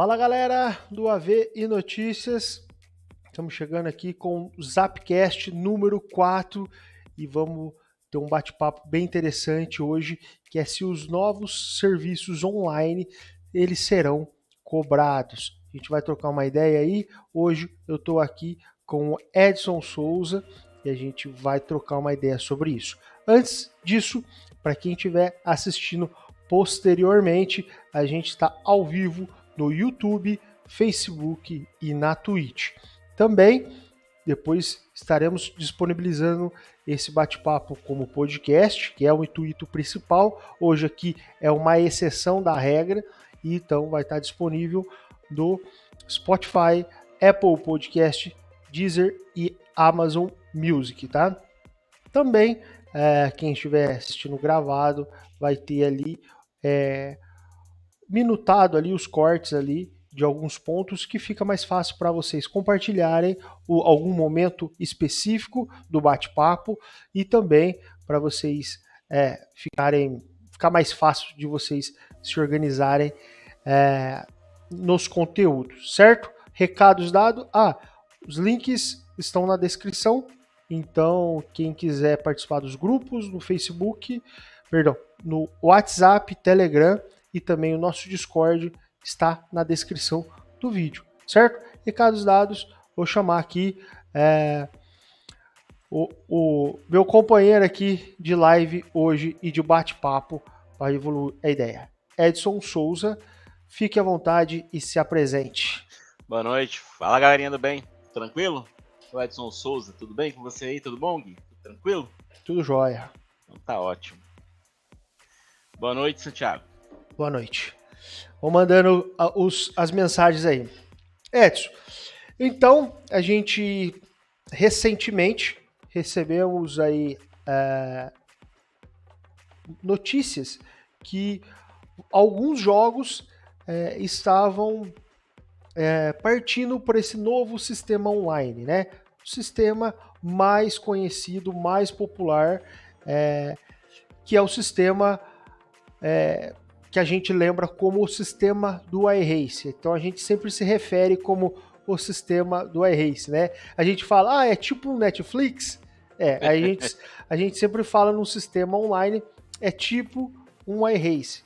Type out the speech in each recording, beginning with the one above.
Fala galera do AV e Notícias, estamos chegando aqui com o Zapcast número 4 e vamos ter um bate-papo bem interessante hoje, que é se os novos serviços online eles serão cobrados. A gente vai trocar uma ideia aí. Hoje eu estou aqui com o Edson Souza e a gente vai trocar uma ideia sobre isso. Antes disso, para quem estiver assistindo posteriormente, a gente está ao vivo no YouTube, Facebook e na Twitch. Também depois estaremos disponibilizando esse bate-papo como podcast, que é o intuito principal. Hoje aqui é uma exceção da regra, e então vai estar disponível no Spotify, Apple Podcast, Deezer e Amazon Music, tá? Também é, quem estiver assistindo gravado vai ter ali é, minutado ali os cortes ali de alguns pontos que fica mais fácil para vocês compartilharem o, algum momento específico do bate-papo e também para vocês é, ficarem ficar mais fácil de vocês se organizarem é, nos conteúdos, certo? Recados dados. Ah, os links estão na descrição. Então, quem quiser participar dos grupos no Facebook, perdão, no WhatsApp, Telegram e também o nosso Discord está na descrição do vídeo, certo? Recados dados, vou chamar aqui é, o, o, meu companheiro aqui de live hoje e de bate-papo para evoluir a ideia. Edson Souza, fique à vontade e se apresente. Boa noite, fala galerinha do bem, tranquilo? Sou Edson Souza, tudo bem com você aí? Tudo bom, Gui? Tudo tranquilo? Tudo jóia. Então tá ótimo. Boa noite, Santiago. Boa noite. Vou mandando os, as mensagens aí. Edson, então a gente recentemente recebemos aí é, notícias que alguns jogos é, estavam é, partindo por esse novo sistema online, né? O sistema mais conhecido, mais popular, é, que é o sistema é, que a gente lembra como o sistema do iRace. Então a gente sempre se refere como o sistema do iRace, né? A gente fala, ah, é tipo um Netflix? É, a gente, a gente sempre fala num sistema online, é tipo um iRace.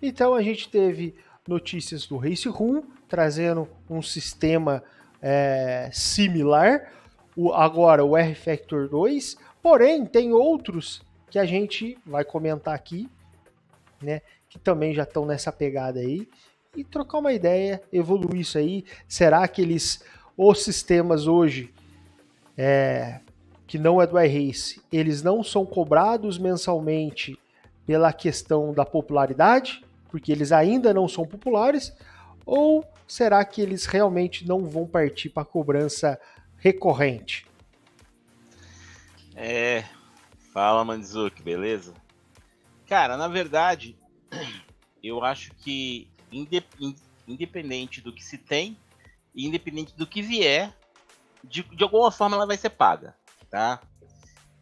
Então a gente teve notícias do Race Room trazendo um sistema é, similar, o, agora o R-Factor 2, porém tem outros que a gente vai comentar aqui, né, que também já estão nessa pegada aí, e trocar uma ideia, evoluir isso aí. Será que eles, os sistemas hoje, é, que não é do iRace, eles não são cobrados mensalmente pela questão da popularidade, porque eles ainda não são populares, ou será que eles realmente não vão partir para cobrança recorrente? É, fala Manzuki, beleza? Cara, na verdade, eu acho que independente do que se tem, independente do que vier, de, de alguma forma ela vai ser paga, tá?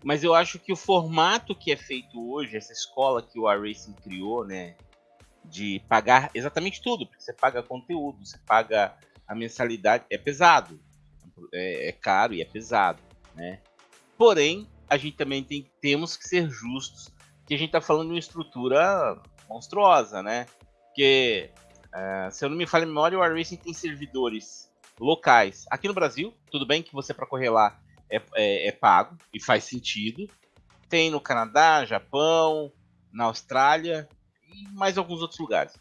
Mas eu acho que o formato que é feito hoje, essa escola que o iRacing criou, né, de pagar exatamente tudo, porque você paga conteúdo, você paga a mensalidade, é pesado, é, é caro e é pesado, né? Porém, a gente também tem, temos que ser justos que a gente está falando de uma estrutura monstruosa, né? Porque, uh, se eu não me falha a memória, o iRacing tem servidores locais. Aqui no Brasil, tudo bem que você para correr lá é, é, é, pago e faz sentido. Tem no Canadá, Japão, na Austrália e mais alguns outros lugares.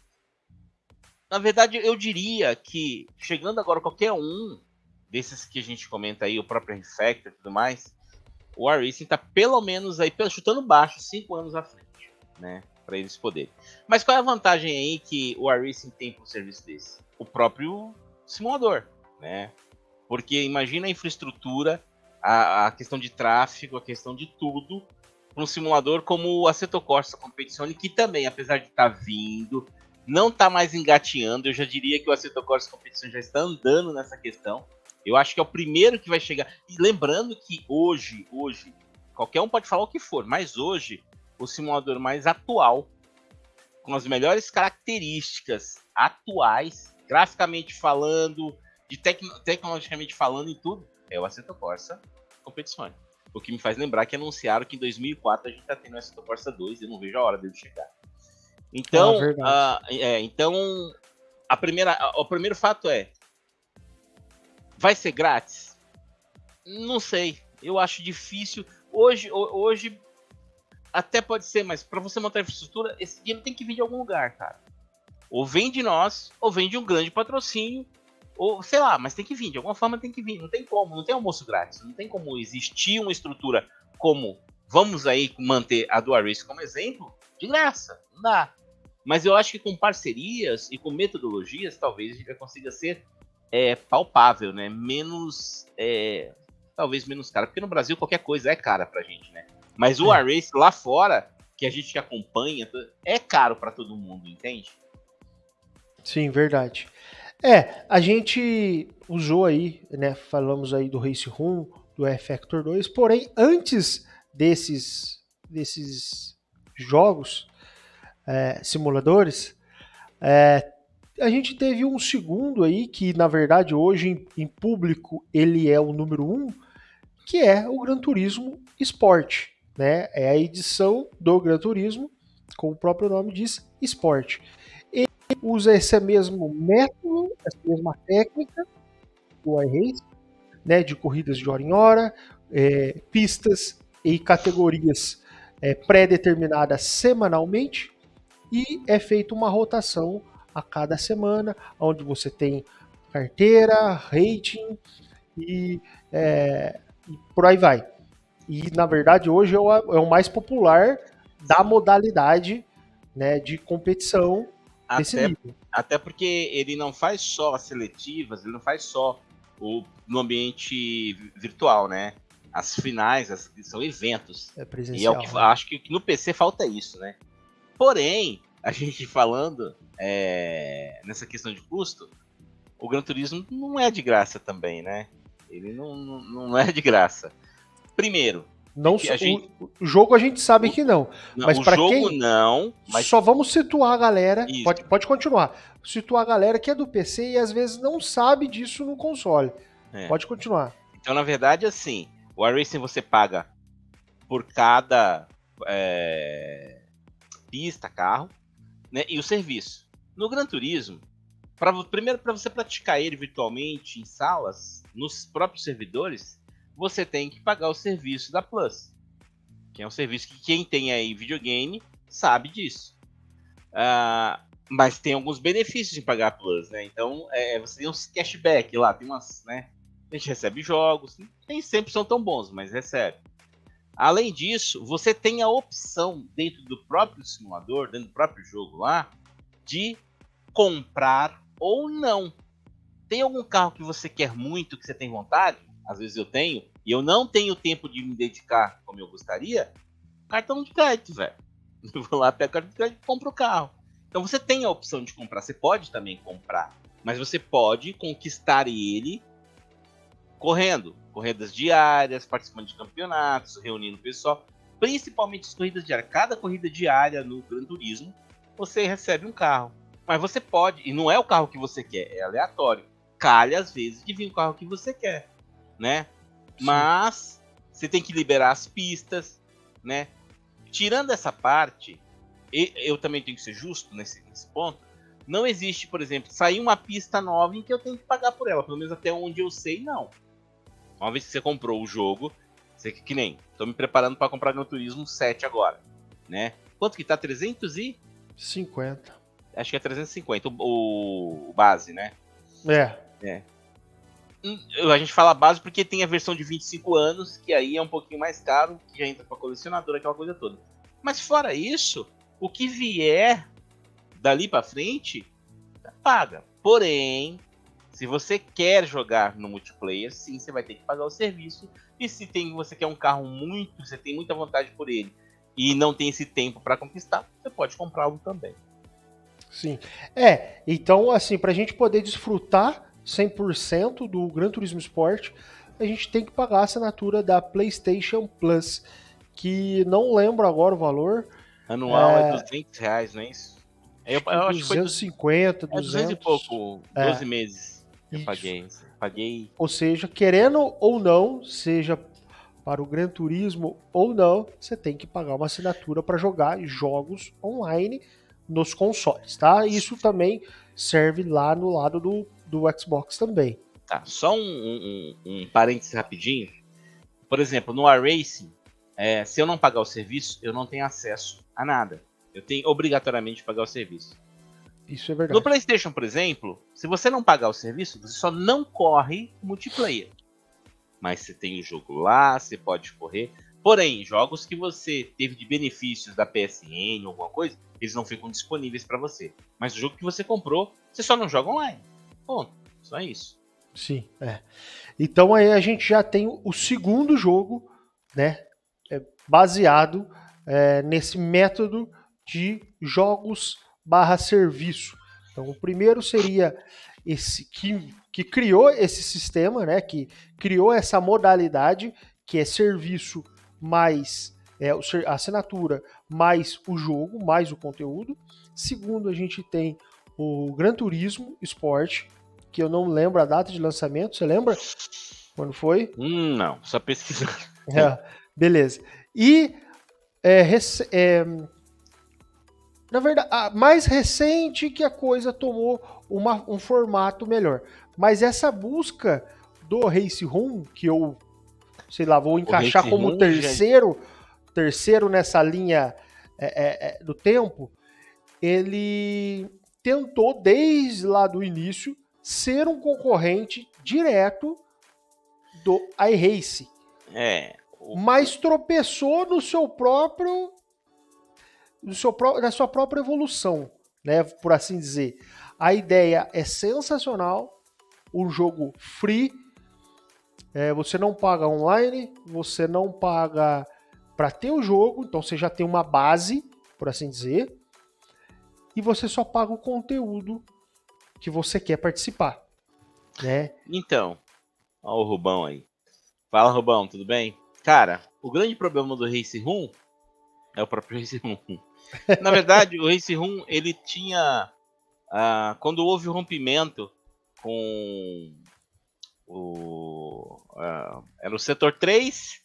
Na verdade, eu diria que chegando agora qualquer um desses que a gente comenta aí, o próprio Refactor e tudo mais, o iRacing tá pelo menos aí, chutando baixo, 5 anos à frente, né? Para eles poderem. Mas qual é a vantagem aí que o iRacing tem para um serviço desse? O próprio simulador, né? Porque imagina a infraestrutura, a, a questão de tráfego, a questão de tudo, para um simulador como o Assetto Corsa Competizione, que também, apesar de estar tá vindo, não está mais engateando. Eu já diria que o Assetto Corsa Competizione já está andando nessa questão. Eu acho que é o primeiro que vai chegar. E lembrando que hoje, hoje, qualquer um pode falar o que for, mas hoje, o simulador mais atual, com as melhores características atuais, graficamente falando, de tec tecnologicamente falando em tudo, é o Assetto Corsa Competizione. O que me faz lembrar que anunciaram que em 2004 a gente tá tendo o Assetto Corsa 2 e eu não vejo a hora dele chegar. Então, ah, é, então a primeira, o primeiro fato é, vai ser grátis? Não sei. Eu acho difícil. Hoje, hoje até pode ser, mas para você montar infraestrutura, esse dinheiro tem que vir de algum lugar, cara. Ou vem de nós, ou vem de um grande patrocínio, ou sei lá, mas tem que vir, de alguma forma tem que vir. Não tem como, não tem almoço grátis, não tem como existir uma estrutura como vamos aí manter a Dual Race como exemplo, de graça, não dá. Mas eu acho que com parcerias e com metodologias, talvez a gente consiga ser é, palpável, né? Menos. É, talvez menos cara. Porque no Brasil qualquer coisa é cara pra gente, né? Mas o é. race lá fora, que a gente acompanha, é caro para todo mundo, entende? Sim, verdade. É, a gente usou aí, né? Falamos aí do Race Room, do F-Factor 2, porém, antes desses, desses jogos, é, simuladores, é, a gente teve um segundo aí, que na verdade hoje em, em, público ele é o número um, que é o Gran Turismo Sport. Né? É a edição do Gran Turismo, como o próprio nome diz, Sport. Ele usa esse mesmo método, essa mesma técnica do iRace, né, de corridas de hora em hora, é, pistas e categorias é, pré-determinadas semanalmente, e é feita uma rotação a cada semana, onde você tem carteira, rating e, é, e por aí vai. E na verdade hoje é o, é o mais popular da modalidade né, de competição até. Até porque ele não faz só as seletivas, ele não faz só o, no ambiente virtual, né? As finais as, são eventos. É presencial. E é o que né? acho que no PC falta isso, né? Porém, a gente falando é, nessa questão de custo, o Gran Turismo não é de graça também, né? Ele não, não, não é de graça. Primeiro, não gente, o, jogo a gente sabe o, que não, não mas para quem não, mas... só vamos situar a galera. Pode, pode continuar. Situar a galera que é do PC e às vezes não sabe disso no console. É. Pode continuar. Então, na verdade, assim, o iRacing você paga por cada é, pista, carro, né, e o serviço. No Gran Turismo, pra, primeiro para você praticar ele virtualmente em salas, nos próprios servidores, você tem que pagar o serviço da Plus, que é um serviço que quem tem aí videogame sabe disso. Uh, mas tem alguns benefícios em pagar a Plus, né? Então é, você tem uns cashback lá, tem umas, né? A gente recebe jogos, nem sempre são tão bons, mas recebe. Além disso, você tem a opção dentro do próprio simulador, dentro do próprio jogo lá, de comprar ou não. Tem algum carro que você quer muito, que você tem vontade? Às vezes eu tenho, e eu não tenho tempo de me dedicar como eu gostaria. Cartão de crédito, velho. Eu vou lá, pego o cartão de crédito e compro o carro. Então você tem a opção de comprar. Você pode também comprar, mas você pode conquistar ele correndo corridas diárias, participando de campeonatos, reunindo pessoal, principalmente as corridas diárias. Cada corrida diária no Gran Turismo, você recebe um carro. Mas você pode, e não é o carro que você quer, é aleatório. Calha às vezes de vir o carro que você quer, né? Mas você tem que liberar as pistas, né? Tirando essa parte, eu também tenho que ser justo nesse, nesse ponto. Não existe, por exemplo, sair uma pista nova em que eu tenho que pagar por ela. Pelo menos até onde eu sei, não. Uma vez que você comprou o jogo, você que nem, tô me preparando para comprar Gran Turismo 7 agora, né? Quanto que tá? 350. Acho que é 350 o, o base, né? É. É. A gente fala base porque tem a versão de 25 anos, que aí é um pouquinho mais caro, que já entra para colecionador, aquela coisa toda. Mas fora isso, o que vier dali para frente, paga. Porém, se você quer jogar no multiplayer, sim, você vai ter que pagar o serviço. E se tem, você quer um carro muito, você tem muita vontade por ele e não tem esse tempo para conquistar, você pode comprá-lo também. Sim. É, então assim, para a gente poder desfrutar 100% do Gran Turismo Sport, a gente tem que pagar a assinatura da PlayStation Plus, que não lembro agora o valor. Anual é, é 200 reais, não é isso? Eu, eu acho 250, que foi 200, 200 e pouco, 12 é. meses eu paguei. paguei. Ou seja, querendo ou não, seja para o Gran Turismo ou não, você tem que pagar uma assinatura para jogar jogos online nos consoles, tá? Isso também serve lá no lado do, do Xbox também. Tá, só um, um, um parênteses rapidinho. Por exemplo, no iRacing, é, se eu não pagar o serviço, eu não tenho acesso a nada. Eu tenho obrigatoriamente que pagar o serviço. Isso é verdade. No PlayStation, por exemplo, se você não pagar o serviço, você só não corre multiplayer. Mas você tem o jogo lá, você pode correr. Porém, jogos que você teve de benefícios da PSN, alguma coisa, eles não ficam disponíveis para você. Mas o jogo que você comprou, você só não joga online. Ponto. Só isso. Sim, é. Então aí a gente já tem o segundo jogo, né? É, baseado é, nesse método de jogos barra serviço. Então o primeiro seria esse que, que criou esse sistema, né? Que criou essa modalidade que é serviço mais é, a assinatura, mais o jogo, mais o conteúdo. Segundo, a gente tem o Gran Turismo Sport, que eu não lembro a data de lançamento, você lembra? Quando foi? Hum, não, só pesquisando. É, beleza. E é, é, na verdade, mais recente que a coisa tomou uma, um formato melhor. Mas essa busca do Race Room, que eu sei lá, vou encaixar como terceiro, já... terceiro nessa linha é, é, é, do tempo, ele tentou desde lá do início ser um concorrente direto do iRace. É. O... Mas tropeçou no seu próprio no seu, na sua própria evolução, né, por assim dizer. A ideia é sensacional, um jogo free, é, você não paga online, você não paga para ter o jogo, então você já tem uma base, por assim dizer, e você só paga o conteúdo que você quer participar, né? Então, ó o Rubão aí. Fala, Rubão, tudo bem? Cara, o grande problema do Race Room é o próprio Race Room. Na verdade, o Race Room, ele tinha... Ah, quando houve o rompimento com o, uh, era o setor 3,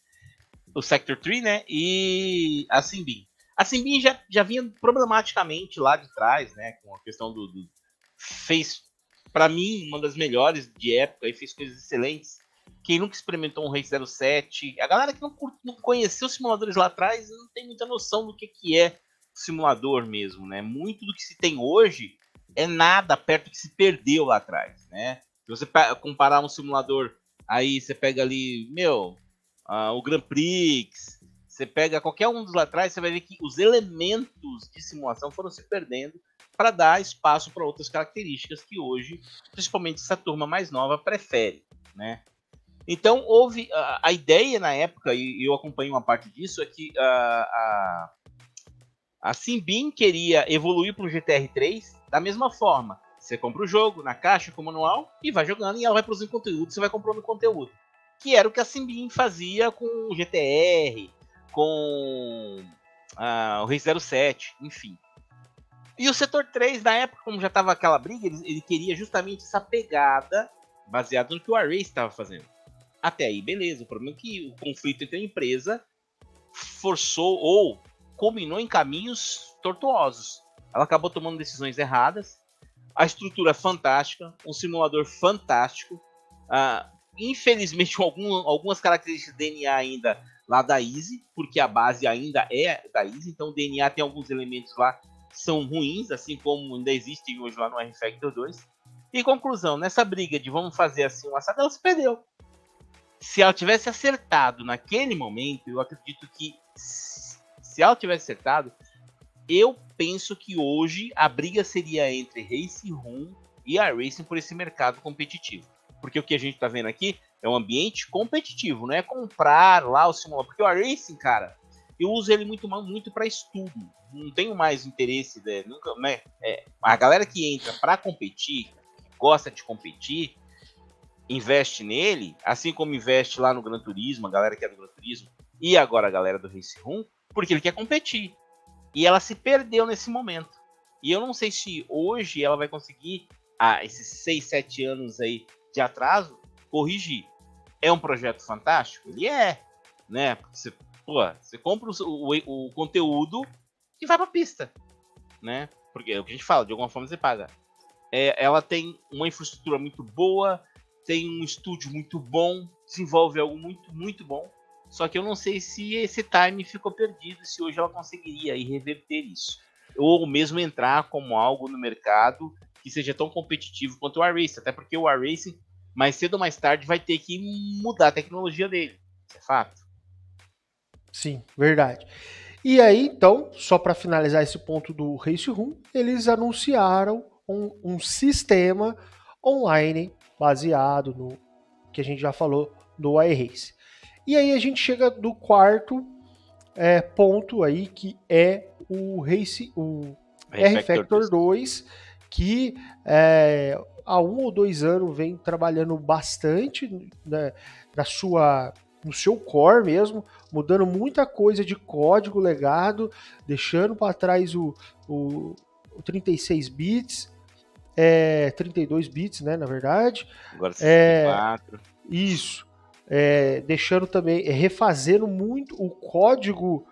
o Sector 3, né? E a Simbin. A Simbin já, já vinha problematicamente lá de trás, né? Com a questão do. do fez, para mim, uma das melhores de época e fez coisas excelentes. Quem nunca experimentou um Race 07, a galera que não, não conheceu os simuladores lá atrás não tem muita noção do que, que é simulador mesmo, né? Muito do que se tem hoje é nada perto do que se perdeu lá atrás, né? Se você comparar um simulador, aí você pega ali, meu, uh, o Grand Prix, você pega qualquer um dos lá atrás, você vai ver que os elementos de simulação foram se perdendo para dar espaço para outras características que hoje, principalmente essa turma mais nova, prefere, né? Então houve a, a ideia na época e eu acompanho uma parte disso é que a, a, a Simbin queria evoluir para o GTR 3 da mesma forma. Você compra o jogo na caixa com o manual e vai jogando e ela vai produzindo conteúdo, você vai comprando conteúdo. Que era o que a Simbin fazia com o GTR, com uh, o Rei 07, enfim. E o setor 3, na época, como já estava aquela briga, ele, ele, queria justamente essa pegada baseada no que o Array estava fazendo. Até aí, beleza. O problema é que o conflito entre a empresa forçou ou culminou em caminhos tortuosos. Ela acabou tomando decisões erradas a estrutura fantástica, um simulador fantástico. Uh, infelizmente, algum, algumas características de DNA ainda lá da Easy, porque a base ainda é da Easy, então o DNA tem alguns elementos lá que são ruins, assim como ainda existem hoje lá no R-Factor 2. E conclusão, nessa briga de vamos fazer assim um assado, ela se perdeu. Se ela tivesse acertado naquele momento, eu acredito que se ela tivesse acertado, eu penso que hoje a briga seria entre Race Room e a Racing por esse mercado competitivo. Porque o que a gente tá vendo aqui é um ambiente competitivo, não é comprar lá o simulador. Porque o Racing, cara, eu uso ele muito muito para estudo. Não tenho mais interesse, né? Nunca, né? É, a galera que entra para competir, gosta de competir, investe nele, assim como investe lá no Gran Turismo, a galera que é do Gran Turismo, e agora a galera do Race Room, porque ele quer competir. E ela se perdeu nesse momento. E eu não sei se hoje ela vai conseguir, ah, esses 6, 7 anos aí de atraso, corrigir. É um projeto fantástico? Ele é, né? Você, pô, você compra o, o, o conteúdo e vai pra pista, né? Porque é o que a gente fala, de alguma forma você paga. É, ela tem uma infraestrutura muito boa, tem um estúdio muito bom, desenvolve algo muito, muito bom. Só que eu não sei se esse time ficou perdido, se hoje ela conseguiria reverter isso. Ou mesmo entrar como algo no mercado que seja tão competitivo quanto o iRacing. Até porque o iRacing, mais cedo ou mais tarde, vai ter que mudar a tecnologia dele. Isso é fato. Sim, verdade. E aí, então, só para finalizar esse ponto do Race Room, eles anunciaram um, um sistema online baseado no que a gente já falou do iRace. E aí a gente chega do quarto é, ponto aí que é o Race, o R-Factor 2, que é, há um ou dois anos vem trabalhando bastante né, na sua no seu core mesmo, mudando muita coisa de código legado, deixando para trás o, o, o 36 bits, é, 32 bits, né, na verdade. Agora 64. É, isso. É, deixando também, é, refazendo muito o código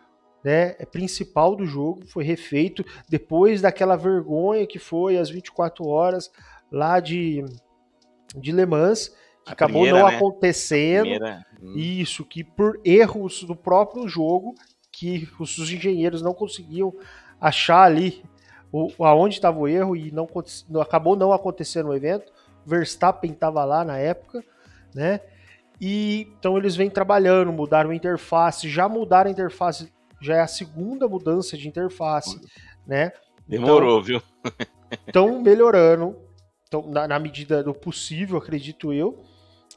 né, principal do jogo, foi refeito depois daquela vergonha que foi as 24 horas lá de, de Le Mans, que a acabou primeira, não né? acontecendo. Hum. Isso, que por erros do próprio jogo, que os engenheiros não conseguiam achar ali o, aonde estava o erro e não acabou não acontecendo o evento. Verstappen estava lá na época, né? E então eles vêm trabalhando, mudaram a interface, já mudaram a interface, já é a segunda mudança de interface, né? Demorou, então, viu? Estão melhorando, então, na, na, medida do possível, acredito eu,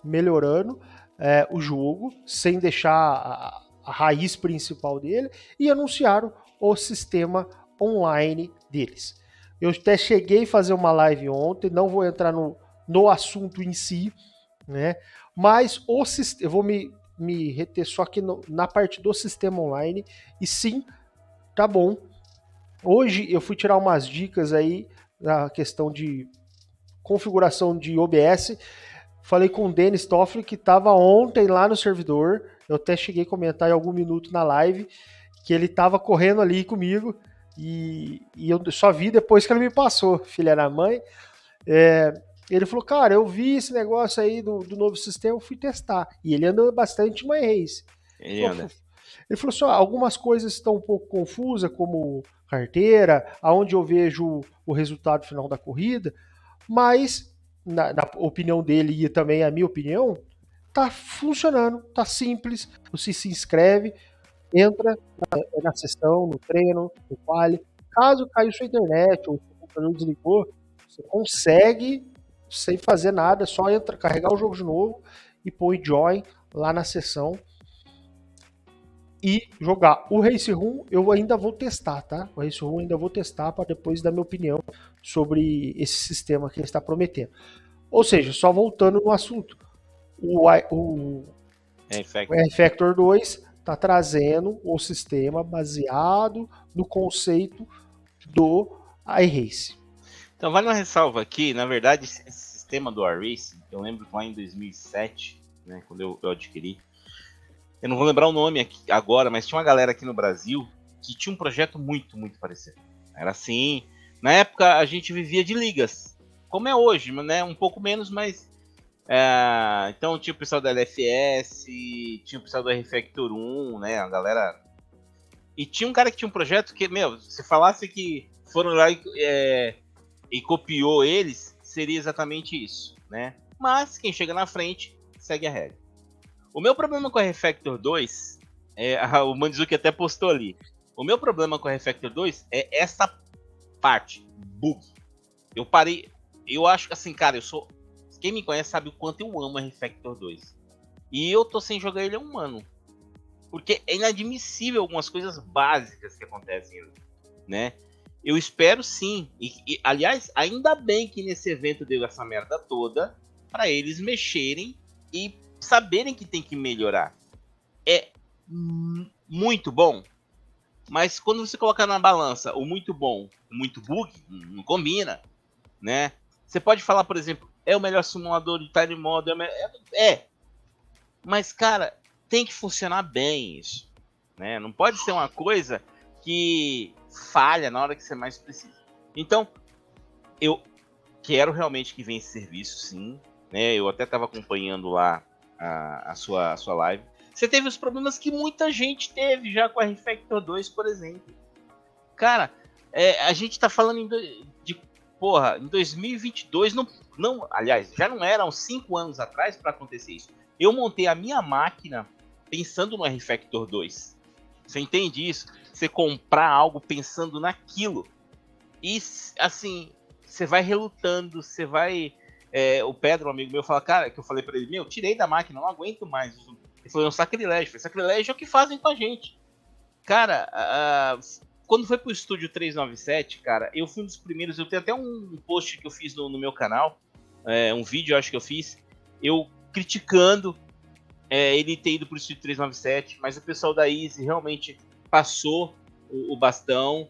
melhorando é, o jogo, sem deixar a, a raiz principal dele, e anunciaram o sistema online deles. Eu até cheguei a fazer uma live ontem, não vou entrar no, no assunto em si, né? Mas o eu vou me, me reter só aqui no, na parte do sistema online. E sim, tá bom. Hoje eu fui tirar umas dicas aí na questão de configuração de OBS. Falei com o Denis Toffoli, que estava ontem lá no servidor. Eu até cheguei a comentar em algum minuto na live que ele estava correndo ali comigo. E, e, eu só vi depois que ele me passou, filha da mãe. É, ele falou, cara, eu vi esse negócio aí do, do novo sistema, eu fui testar. E ele anda bastante mais race. Ele, anda. ele falou só, algumas coisas estão um pouco confusas, como carteira, aonde eu vejo o resultado final da corrida, mas na, na, opinião dele e também a minha opinião, tá funcionando, tá simples. Você se inscreve, entra na, na sessão, no treino, no quali. Caso caiu sua internet ou o computador desligou, você consegue, sem fazer nada, só entra, carregar o jogo de novo e põe join lá na sessão e jogar. O Race Room eu ainda vou testar, tá? O Race Room ainda vou testar para depois dar minha opinião sobre esse sistema que ele está prometendo. Ou seja, só voltando no assunto, o, o, R-Factor 2 está trazendo o sistema baseado no conceito do iRace. Então, vale uma ressalva aqui, na verdade, esse sistema do iRace, eu lembro que lá em 2007, né, quando eu, eu adquiri, eu não vou lembrar o nome aqui agora, mas tinha uma galera aqui no Brasil que tinha um projeto muito, muito parecido. Era assim, na época a gente vivia de ligas, como é hoje, né? Um pouco menos, mas é, então tinha o pessoal da LFS, tinha o pessoal do R-Factor 1, né? A galera. E tinha um cara que tinha um projeto que, meu, se falasse que foram lá e, é, e copiou eles, seria exatamente isso, né? Mas quem chega na frente segue a regra. O meu problema com a Refactor 2, é, o Mandizuki até postou ali. O meu problema com a Refactor 2 é essa parte, bug. Eu parei, eu acho que assim, cara, eu sou. Quem me conhece sabe o quanto eu amo a Refactor 2. E eu tô sem jogar ele há um ano. Porque é inadmissível algumas coisas básicas que acontecem, né? Eu espero sim. E, e, aliás, ainda bem que nesse evento deu essa merda toda para eles mexerem e saberem que tem que melhorar. É muito bom. Mas quando você coloca na balança o muito bom, o muito bug, não combina, né? Você pode falar, por exemplo, é o melhor simulador de time model, é, é, mas cara, tem que funcionar bem isso, né? Não pode ser uma coisa que falha na hora que você mais precisa. Então, eu quero realmente que venha esse serviço, sim. Né? Eu até estava acompanhando lá a, a, sua, a sua live. Você teve os problemas que muita gente teve já com a Refactor 2, por exemplo. Cara, é, a gente tá falando de, de, porra, em 2022, não, não, aliás, já não eram cinco anos atrás para acontecer isso. Eu montei a minha máquina pensando no R-Factor 2. Você entende isso? Você comprar algo pensando naquilo. E assim, você vai relutando, você vai. É, o Pedro, um amigo meu, fala, cara, que eu falei para ele, meu, tirei da máquina, não aguento mais. Ele falou, é um sacrilégio. Falei, sacrilégio é o que fazem com a gente. Cara, quando foi pro estúdio 397, cara, eu fui um dos primeiros. Eu tenho até um post que eu fiz no, no meu canal, é, um vídeo, acho que eu fiz, eu criticando é, ele ter ido pro estúdio 397, mas o pessoal da Easy realmente passou o, o bastão.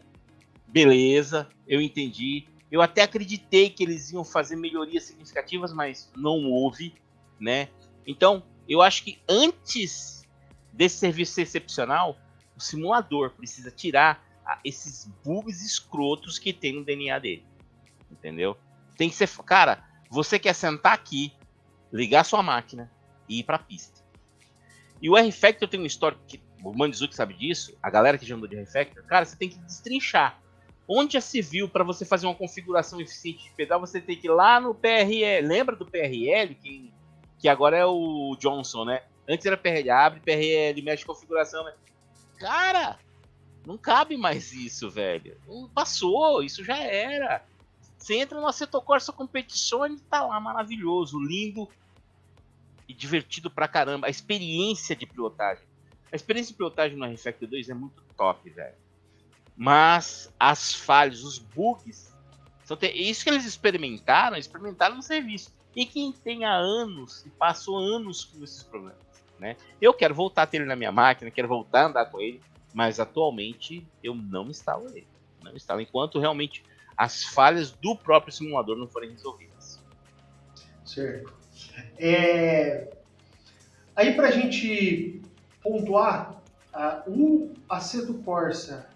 Beleza, eu entendi. Eu até acreditei que eles iam fazer melhorias significativas, mas não houve, né? Então, eu acho que antes desse serviço ser excepcional, o simulador precisa tirar esses bugs escrotos que tem no DNA dele. Entendeu? Tem que ser. Cara, você quer sentar aqui, ligar sua máquina e ir pra pista. E o R-Factor tem uma história que o Mandizuki sabe disso, a galera que já andou de R-Factor, cara, você tem que destrinchar. Onde já se viu para você fazer uma configuração eficiente de pedal, você tem que ir lá no PRL. Lembra do PRL, que, que agora é o Johnson, né? Antes era PRL, abre PRL, mexe configuração. Né? Cara, não cabe mais isso, velho. Passou, isso já era. Você entra no Assetto Corsa ele tá lá maravilhoso, lindo e divertido pra caramba. A experiência de pilotagem. A experiência de pilotagem no R-Factor 2 é muito top, velho. Mas as falhas, os bugs, são isso que eles experimentaram, experimentaram no serviço. E quem tem há anos e passou anos com esses problemas, né? Eu quero voltar a ter ele na minha máquina, quero voltar a andar com ele, mas atualmente eu não instalo ele. Não instalo enquanto realmente as falhas do próprio simulador não forem resolvidas. Certo. É... Aí para a gente pontuar, uh, o Aceto Corsa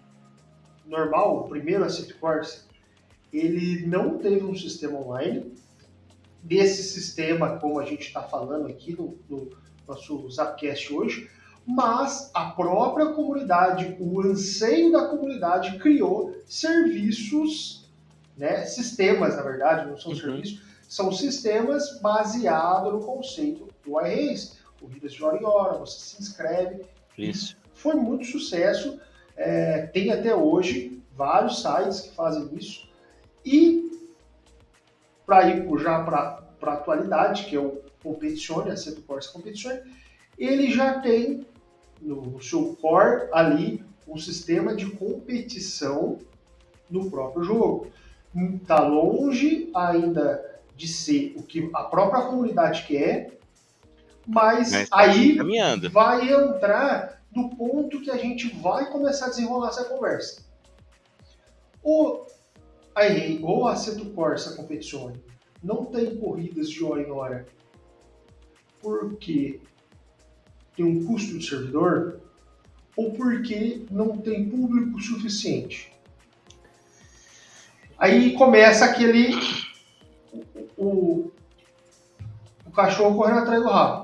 normal, o primeiro Asset Corsa, ele não teve um sistema online. Desse sistema, como a gente está falando aqui no, no nosso Zapcast hoje, mas a própria comunidade, o anseio da comunidade criou serviços, né, sistemas, na verdade, não são uhum. serviços, são sistemas baseados no conceito do iRace, corridas de hora em hora, você se inscreve. Isso. Foi muito sucesso é, tem até hoje vários sites que fazem isso. E para ir já para a atualidade, que é o Competizione, a Centro Corsa Competizione, ele já tem no seu core ali um sistema de competição no próprio jogo. Está longe ainda de ser o que a própria comunidade quer, mas, mas tá aí vai entrar do ponto que a gente vai começar a desenrolar essa conversa. O iRay ou a Seto Corsa Competizione não tem corridas de hora em hora porque tem um custo de servidor ou porque não tem público suficiente. Aí começa aquele o, o, o cachorro correndo atrás do rabo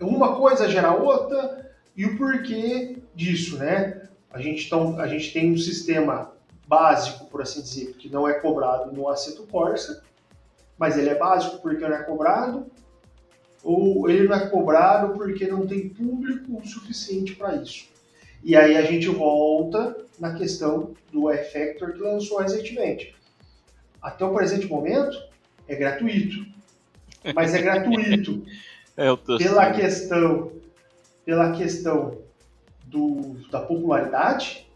uma coisa gera outra e o porquê disso, né? A gente, tão, a gente tem um sistema básico, por assim dizer, que não é cobrado no Aceto Corsa, mas ele é básico porque não é cobrado, ou ele não é cobrado porque não tem público suficiente para isso. E aí a gente volta na questão do F-Factor que lançou recentemente. Até o presente momento é gratuito, mas é gratuito É, pela questão, pela questão do, da popularidade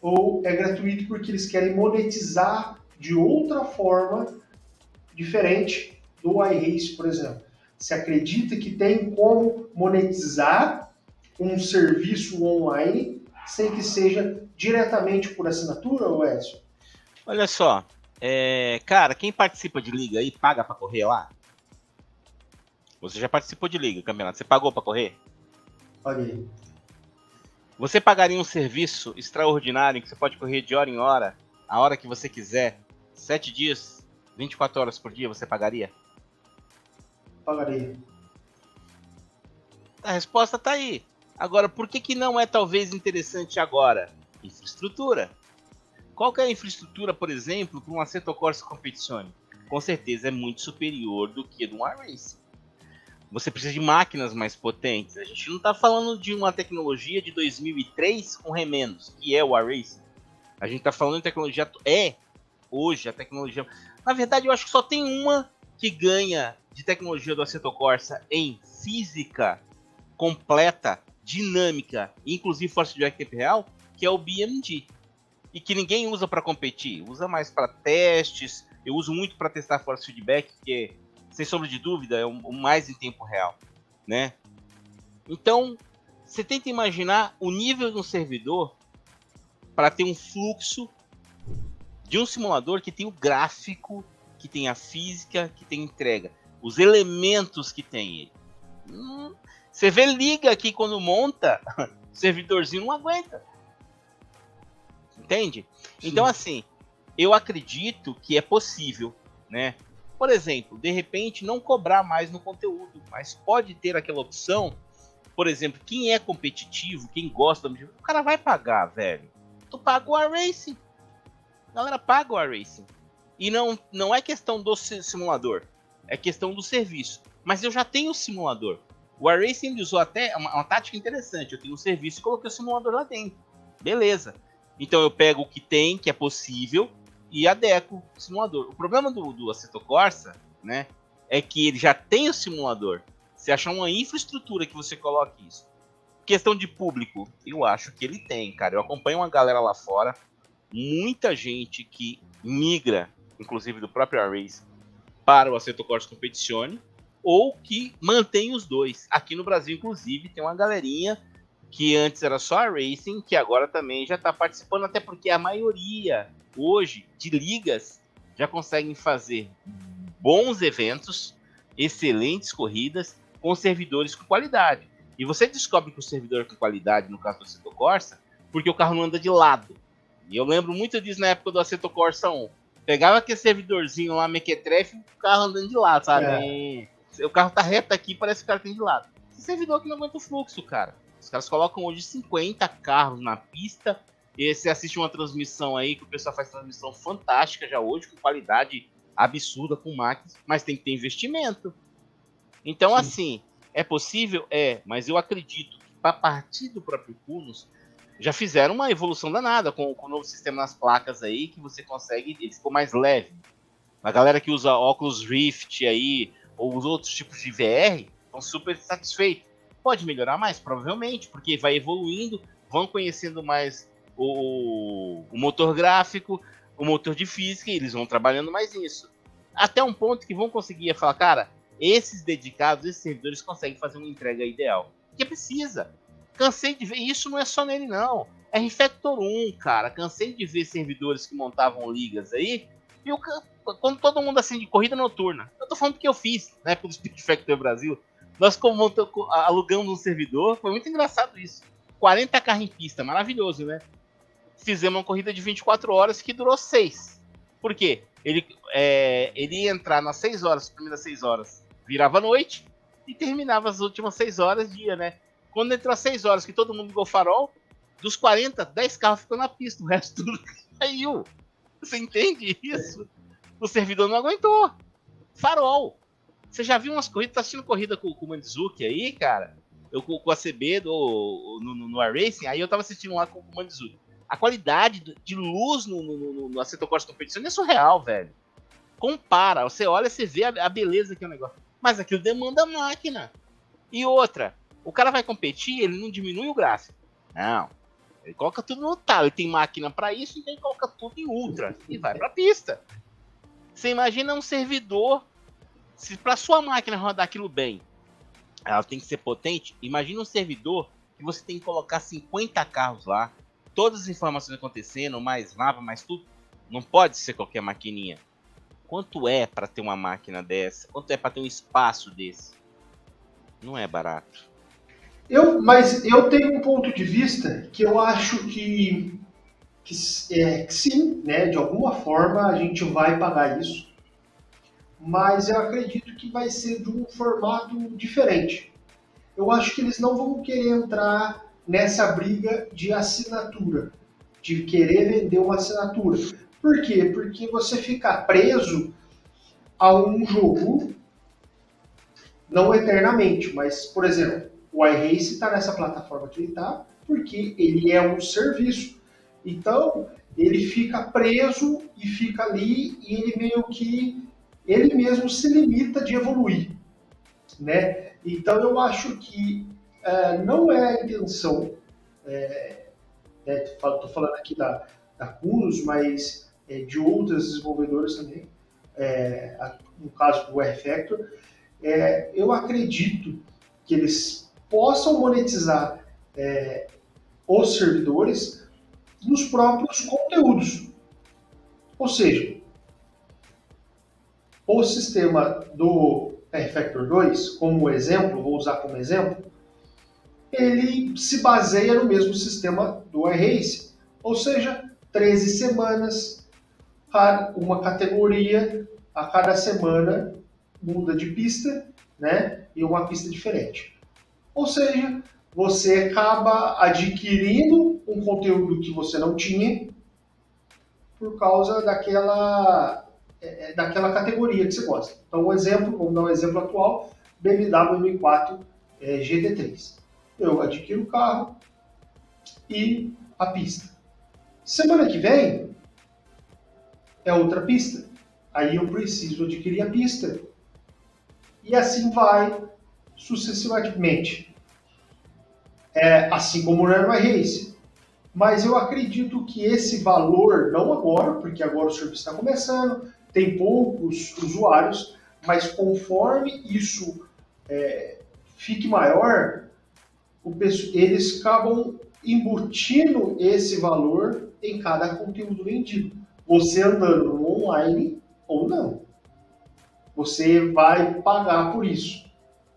ou é gratuito porque eles querem monetizar de outra forma diferente do iRace, por exemplo. Se acredita que tem como monetizar um serviço online sem que seja diretamente por assinatura, ou Edson? Olha só, é, cara, quem participa de liga aí paga para correr lá? Você já participou de liga, campeonato? Você pagou para correr? Paguei. Você pagaria um serviço extraordinário que você pode correr de hora em hora, a hora que você quiser, sete dias, 24 horas por dia, você pagaria? Pagaria. A resposta tá aí. Agora, por que, que não é talvez interessante agora? Infraestrutura. Qual que é a infraestrutura, por exemplo, para um Assetto Corsa Competizione? Com certeza é muito superior do que do iRacing. Você precisa de máquinas mais potentes. A gente não está falando de uma tecnologia de 2003 com remendos, que é o iRacing. A gente está falando de tecnologia é hoje a tecnologia. Na verdade, eu acho que só tem uma que ganha de tecnologia do Assetto Corsa em física completa, dinâmica, inclusive força de ar tempo real, que é o BMG. E que ninguém usa para competir, usa mais para testes. Eu uso muito para testar force feedback, que sem sombra de dúvida é o mais em tempo real, né? Então, você tenta imaginar o nível de um servidor para ter um fluxo de um simulador que tem o gráfico, que tem a física, que tem entrega, os elementos que tem ele. Hum, você vê liga aqui quando monta, o servidorzinho não aguenta. Entende? Sim. Então assim, eu acredito que é possível, né? Por exemplo, de repente não cobrar mais no conteúdo, mas pode ter aquela opção, por exemplo, quem é competitivo, quem gosta, o cara vai pagar, velho. Tu paga o racing. A galera paga o racing. E não, não é questão do simulador, é questão do serviço. Mas eu já tenho o simulador. O iRacing usou até uma, uma, tática interessante. Eu tenho um serviço e coloquei o simulador lá dentro. Beleza. Então eu pego o que tem, que é possível, e adequo o simulador. O problema do, do Assetto Corsa, né, é que ele já tem o simulador. Você achar uma infraestrutura que você coloque isso. Questão de público, eu acho que ele tem, cara. Eu acompanho uma galera lá fora, muita gente que migra, inclusive do próprio Race, para o Assetto Corsa Competizione ou que mantém os dois. Aqui no Brasil, inclusive, tem uma galerinha que antes era só a Racing, que agora também já está participando, até porque a maioria hoje de ligas já conseguem fazer bons eventos, excelentes corridas, com servidores com qualidade. E você descobre que o servidor com qualidade, no caso do Assetto Corsa, porque o carro não anda de lado. E eu lembro muito disso na época do Assetto Corsa 1. Pegava aquele servidorzinho lá, mequetrefe, o carro andando de lado, sabe? É o carro tá reto aqui, parece que o cara tem de lado. Esse servidor que não aguenta o fluxo, cara. Os caras colocam hoje 50 carros na pista. E você assiste uma transmissão aí que o pessoal faz transmissão fantástica já hoje, com qualidade absurda, com máquinas, mas tem que ter investimento. Então, Sim. assim, é possível? É, mas eu acredito que para partir do próprio Cunos, já fizeram uma evolução danada com, com o novo sistema nas placas aí, que você consegue, ele ficou mais leve. A galera que usa óculos Rift aí, ou os outros tipos de VR estão super satisfeitos. Pode melhorar mais? Provavelmente, porque vai evoluindo, vão conhecendo mais o, o motor gráfico, o motor de física, e eles vão trabalhando mais nisso. Até um ponto que vão conseguir falar, cara, esses dedicados, esses servidores conseguem fazer uma entrega ideal. Que precisa. Cansei de ver, isso não é só nele não. É Refactor 1, cara. Cansei de ver servidores que montavam ligas aí e o, quando todo mundo assim de corrida noturna. Eu tô falando porque eu fiz, né, pelo Speed Factor Brasil. Nós alugamos um servidor, foi muito engraçado isso. 40 carros em pista, maravilhoso, né? Fizemos uma corrida de 24 horas que durou 6. Por quê? Ele, é, ele ia entrar nas 6 horas, as primeiras 6 horas, virava noite e terminava as últimas 6 horas dia, né? Quando entrou as 6 horas que todo mundo ligou farol, dos 40, 10 carros ficou na pista, o resto tudo caiu. Você entende isso? O servidor não aguentou. Farol. Você já viu umas corridas? Tá assistindo corrida com, com o Mandizuki aí, cara? Eu com, com a CB do, no, no, no Racing, aí eu tava assistindo lá com o Mandizuki. A qualidade de luz no, no, no, no Assetto Corsa é surreal, velho. Compara, você olha, você vê a, a beleza que é o negócio. Mas aquilo demanda máquina. E outra, o cara vai competir, ele não diminui o gráfico. Não. Ele coloca tudo no talo. Ele tem máquina para isso, então ele coloca tudo em ultra e vai para pista. Você imagina um servidor, se para sua máquina rodar aquilo bem, ela tem que ser potente. Imagina um servidor que você tem que colocar 50 carros lá, todas as informações acontecendo, mais lava, mais tudo. Não pode ser qualquer maquininha. Quanto é para ter uma máquina dessa? Quanto é para ter um espaço desse? Não é barato. Eu, mas eu tenho um ponto de vista que eu acho que, que, é, que sim, né, de alguma forma a gente vai pagar isso, mas eu acredito que vai ser de um formato diferente. Eu acho que eles não vão querer entrar nessa briga de assinatura, de querer vender uma assinatura. Por quê? Porque você fica preso a um jogo, não eternamente, mas, por exemplo, o iRace está nessa plataforma que ele está porque ele é um serviço. Então, ele fica preso e fica ali e ele meio que ele mesmo se limita de evoluir, né? Então eu acho que é, não é a intenção, é, estou né, falando aqui da, da mas é, de outras desenvolvedoras também, é, no caso do R-Factor, é, eu acredito que eles possam monetizar é, os servidores nos próprios conteúdos. Ou seja, o sistema do R-Factor 2, como exemplo, vou usar como exemplo, ele se baseia no mesmo sistema do iRace, ou seja, 13 semanas, uma categoria, a cada semana muda de pista, né? E uma pista diferente. Ou seja, você acaba adquirindo um conteúdo que você não tinha por causa daquela, é, é daquela categoria que você gosta. Então, um exemplo, vamos dar um exemplo atual, BMW M4 é, GT3. Eu adquiro o carro e a pista. Semana que vem é outra pista. Aí eu preciso adquirir a pista. E assim vai sucessivamente. É, assim como no Air Race. Mas eu acredito que esse valor, não agora, porque agora o serviço está começando, tem poucos usuários, mas conforme isso é, fique maior, eles acabam embutindo esse valor em cada conteúdo vendido. Você andando online ou não. Você vai pagar por isso.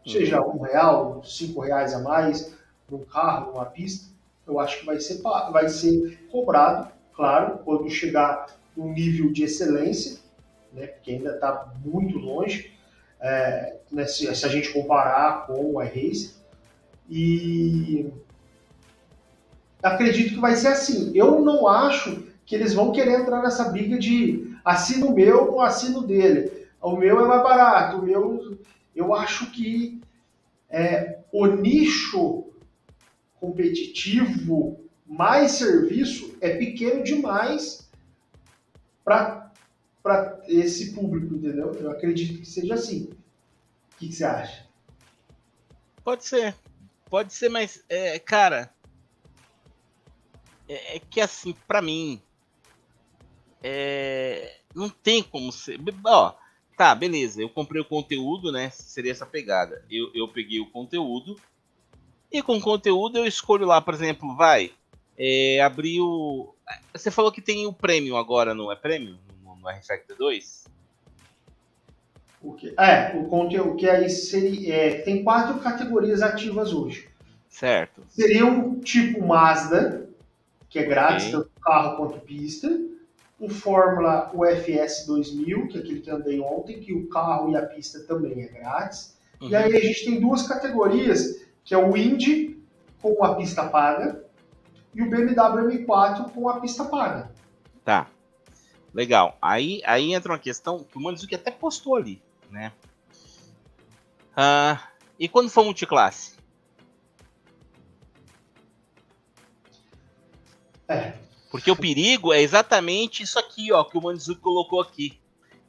Seja um real, cinco reais a mais, num carro, numa pista, eu acho que vai ser, vai ser cobrado, claro, quando chegar no nível de excelência, né, porque ainda está muito longe, é, né, se, se, a gente comparar com o iRace. E acredito que vai ser assim. Eu não acho que eles vão querer entrar nessa briga de assino meu ou assino dele. O meu é mais barato, o meu. Eu acho que é, o nicho competitivo mais serviço é pequeno demais para esse público, entendeu? Eu acredito que seja assim. O que, que você acha? Pode ser. Pode ser, mas, é, cara, é, é, que assim, para mim, é, não tem como ser. Ó, tá, beleza, eu comprei o conteúdo, né? Seria essa pegada. Eu, eu peguei o conteúdo, e com conteúdo eu escolho lá, por exemplo, vai, é, abrir o. Você falou que tem o prêmio agora, não é prêmio? No, no R-Factor 2? O que? É, o conteúdo que aí seria, é, tem quatro categorias ativas hoje. Certo. Seria um tipo Mazda, que é grátis, okay. tanto carro quanto pista. O Fórmula UFS 2000, que é aquele que eu andei ontem, que o carro e a pista também é grátis. Uhum. E aí a gente tem duas categorias, que é o Indy com a pista paga e o BMW M4 com a pista paga. Tá. Legal. Aí, aí entra uma questão que o Manzuki até postou ali, né? Uh, e quando for multiclasse? É. Porque o perigo é exatamente isso aqui, ó, que o Manzuki colocou aqui.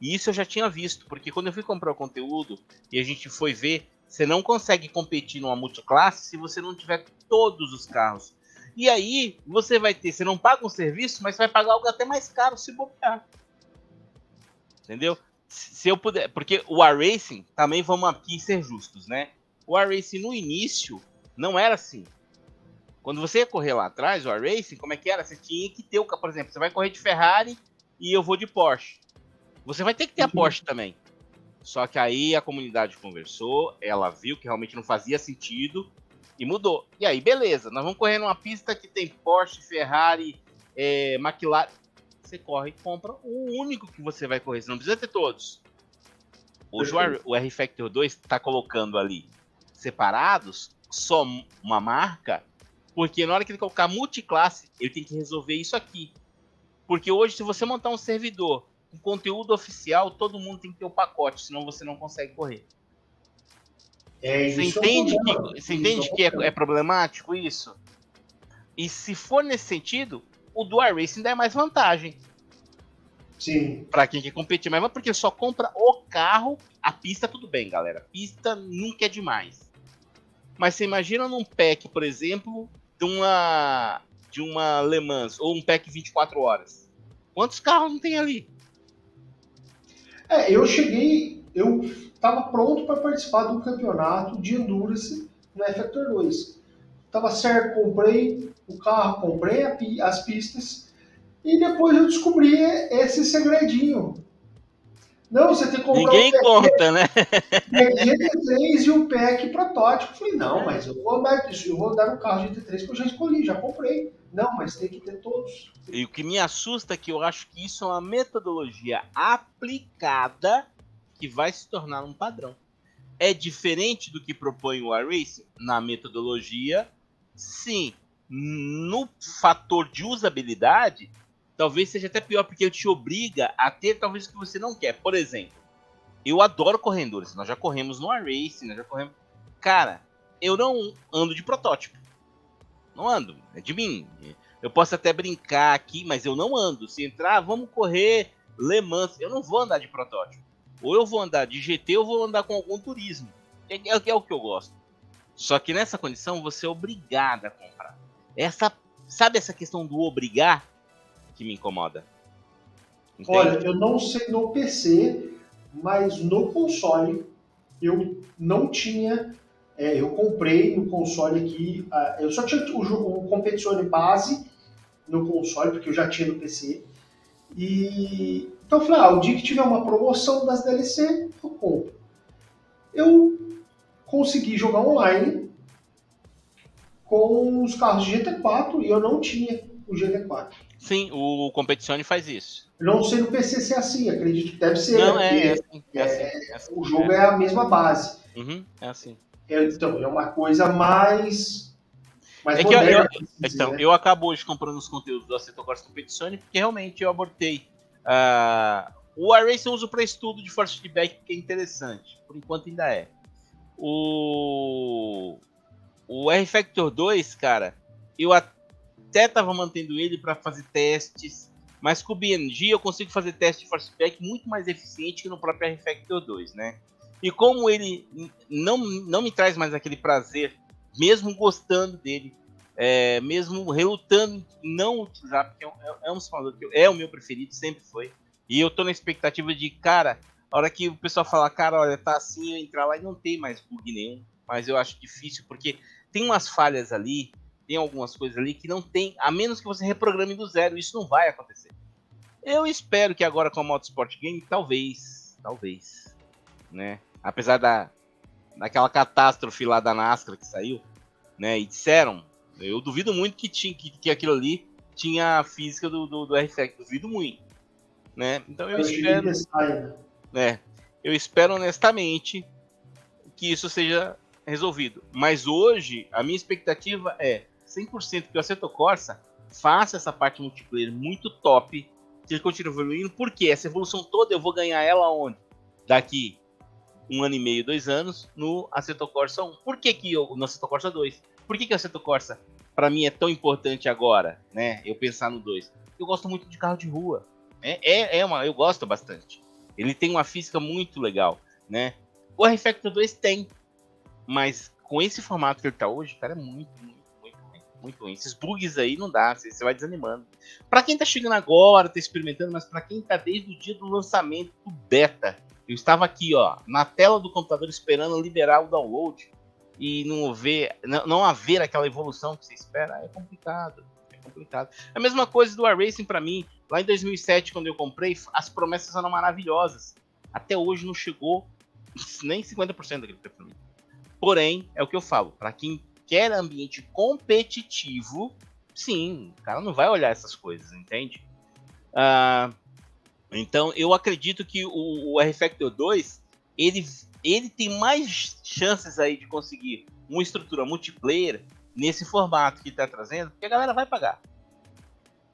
E isso eu já tinha visto, porque quando eu fui comprar o conteúdo e a gente foi ver, você não consegue competir numa multiclasse se você não tiver todos os carros. E aí você vai ter, você não paga um serviço, mas vai pagar algo até mais caro se bobear. Entendeu? Se eu puder, porque o iRacing, também vamos aqui ser justos, né? O iRacing no início não era assim. Quando você ia correr lá atrás, o racing, como é que era? Você tinha que ter o, por exemplo, você vai correr de Ferrari e eu vou de Porsche. Você vai ter que ter a uhum. Porsche também. Só que aí a comunidade conversou, ela viu que realmente não fazia sentido e mudou. E aí, beleza, nós vamos correr numa pista que tem Porsche, Ferrari, é, McLaren. Você corre e compra o único que você vai correr, você não precisa ter todos. Hoje o R Factor 2 está colocando ali separados só uma marca, porque na hora que ele colocar multiclasse, ele tem que resolver isso aqui. Porque hoje, se você montar um servidor com conteúdo oficial, todo mundo tem que ter o pacote, senão você não consegue correr. É, você entende, é que, você entende que é, é, problemático isso? E se for nesse sentido, o Dual Racing dá mais vantagem. Sim. Pra quem quer competir, mas porque só compra o carro, a pista tudo bem, galera. Pista nunca é demais. Mas você imagina num pack, por exemplo, de uma de uma Le Mans ou um pack 24 horas. Quantos carros não tem ali? É, eu cheguei, eu estava pronto para participar do campeonato de Endurance no F-Factor 2. Tava certo, comprei o carro, comprei as pistas e depois eu descobri esse segredinho. Não, você tem que comprar Ninguém um conta, né? GT3 e o PEC protótipo. Falei, não, mas eu vou eu vou andar no carro GT3 que eu já escolhi, já comprei. Não, mas tem que ter todos. E o que me assusta é que eu acho que isso é uma metodologia aplicada que vai se tornar um padrão. É diferente do que propõe o iRacing na metodologia, sim. No fator de usabilidade, talvez seja até pior, porque ele te obriga a ter talvez o que você não quer. Por exemplo, eu adoro corredores. Nós já corremos no iRacing, nós já corremos. Cara, eu não ando de protótipo. Não ando, é de mim. Eu posso até brincar aqui, mas eu não ando. Se entrar, vamos correr Le Mans. Eu não vou andar de protótipo. Ou eu vou andar de GT ou vou andar com algum turismo. É, é, é o que eu gosto. Só que nessa condição você é obrigado a comprar. Essa, sabe essa questão do obrigar que me incomoda? Entende? Olha, eu não sei no PC, mas no console eu não tinha é, eu comprei no console aqui, uh, eu só tinha o, o Competizione base no console, porque eu já tinha no PC. E então eu falei, ah, o dia que tiver uma promoção das DLC, eu compro. Eu consegui jogar online com os carros de GT4 e eu não tinha o GT4. Sim, o Competizione faz isso. Não sei no PC se é assim, acredito que deve ser. Não, é, é, assim, é, assim, é, assim, O jogo é. a mesma base. Uhum, é assim. É, então, é uma coisa mais. mais é que moderna, eu, eu então, né? eu acabo hoje comprando os conteúdos do Assetto Corsa Competizione porque realmente eu abortei. Uh, o iRace eu uso para estudo de force feedback, que é interessante. Por enquanto ainda é. O, o R-Factor 2, cara, eu até tava mantendo ele para fazer testes, mas com o BNG eu consigo fazer teste de feedback muito mais eficiente que no próprio R-Factor 2, né? E como ele não, não me traz mais aquele prazer, mesmo gostando dele, é, mesmo relutando não utilizar, porque é um, é um simulador que é o meu preferido, sempre foi. E eu tô na expectativa de, cara, a hora que o pessoal falar, cara, olha, tá assim, eu entrar lá e não tem mais bug nenhum. Mas eu acho difícil, porque tem umas falhas ali, tem algumas coisas ali que não tem, a menos que você reprograme do zero, isso não vai acontecer. Eu espero que agora com a Motorsport Game, talvez, talvez, né? apesar da daquela catástrofe lá da NASCAR que saiu, né? E disseram, eu duvido muito que tinha que, que aquilo ali tinha a física do, do, do RFX, duvido muito, né? Então eu, eu espero, né? Eu espero honestamente que isso seja resolvido. Mas hoje a minha expectativa é 100% que o Assetto Corsa faça essa parte multiplayer muito top, que ele continue evoluindo, porque essa evolução toda eu vou ganhar ela onde? Daqui um ano e meio, dois anos, no Assetto Corsa 1. Por que, que eu, no Assetto Corsa 2? Por que, que o Assetto Corsa, para mim, é tão importante agora, né? Eu pensar no 2? Eu gosto muito de carro de rua. É, é, é uma, eu gosto bastante. Ele tem uma física muito legal, né? O R-Factor 2 tem, mas com esse formato que ele tá hoje, cara, é muito, muito, muito, muito, ruim. Esses bugs aí não dá, você, vai desanimando. Para quem tá chegando agora, tá experimentando, mas para quem tá desde o dia do lançamento do beta, eu estava aqui, ó, na tela do computador esperando liberar o download. e não haver, não, haver aquela evolução que você espera, é complicado. É complicado. A mesma coisa do iRacing para mim. Lá em 2007, quando eu comprei, as promessas eram maravilhosas. Até hoje não chegou nem 50% daquele que para mim. Porém, é o que eu falo, para quem quer ambiente competitivo, sim, o cara não vai olhar essas coisas, entende? Uh, então, eu acredito que o, o R-Factor 2, ele, ele tem mais chances aí de conseguir uma estrutura multiplayer nesse formato que está trazendo, porque a galera vai pagar.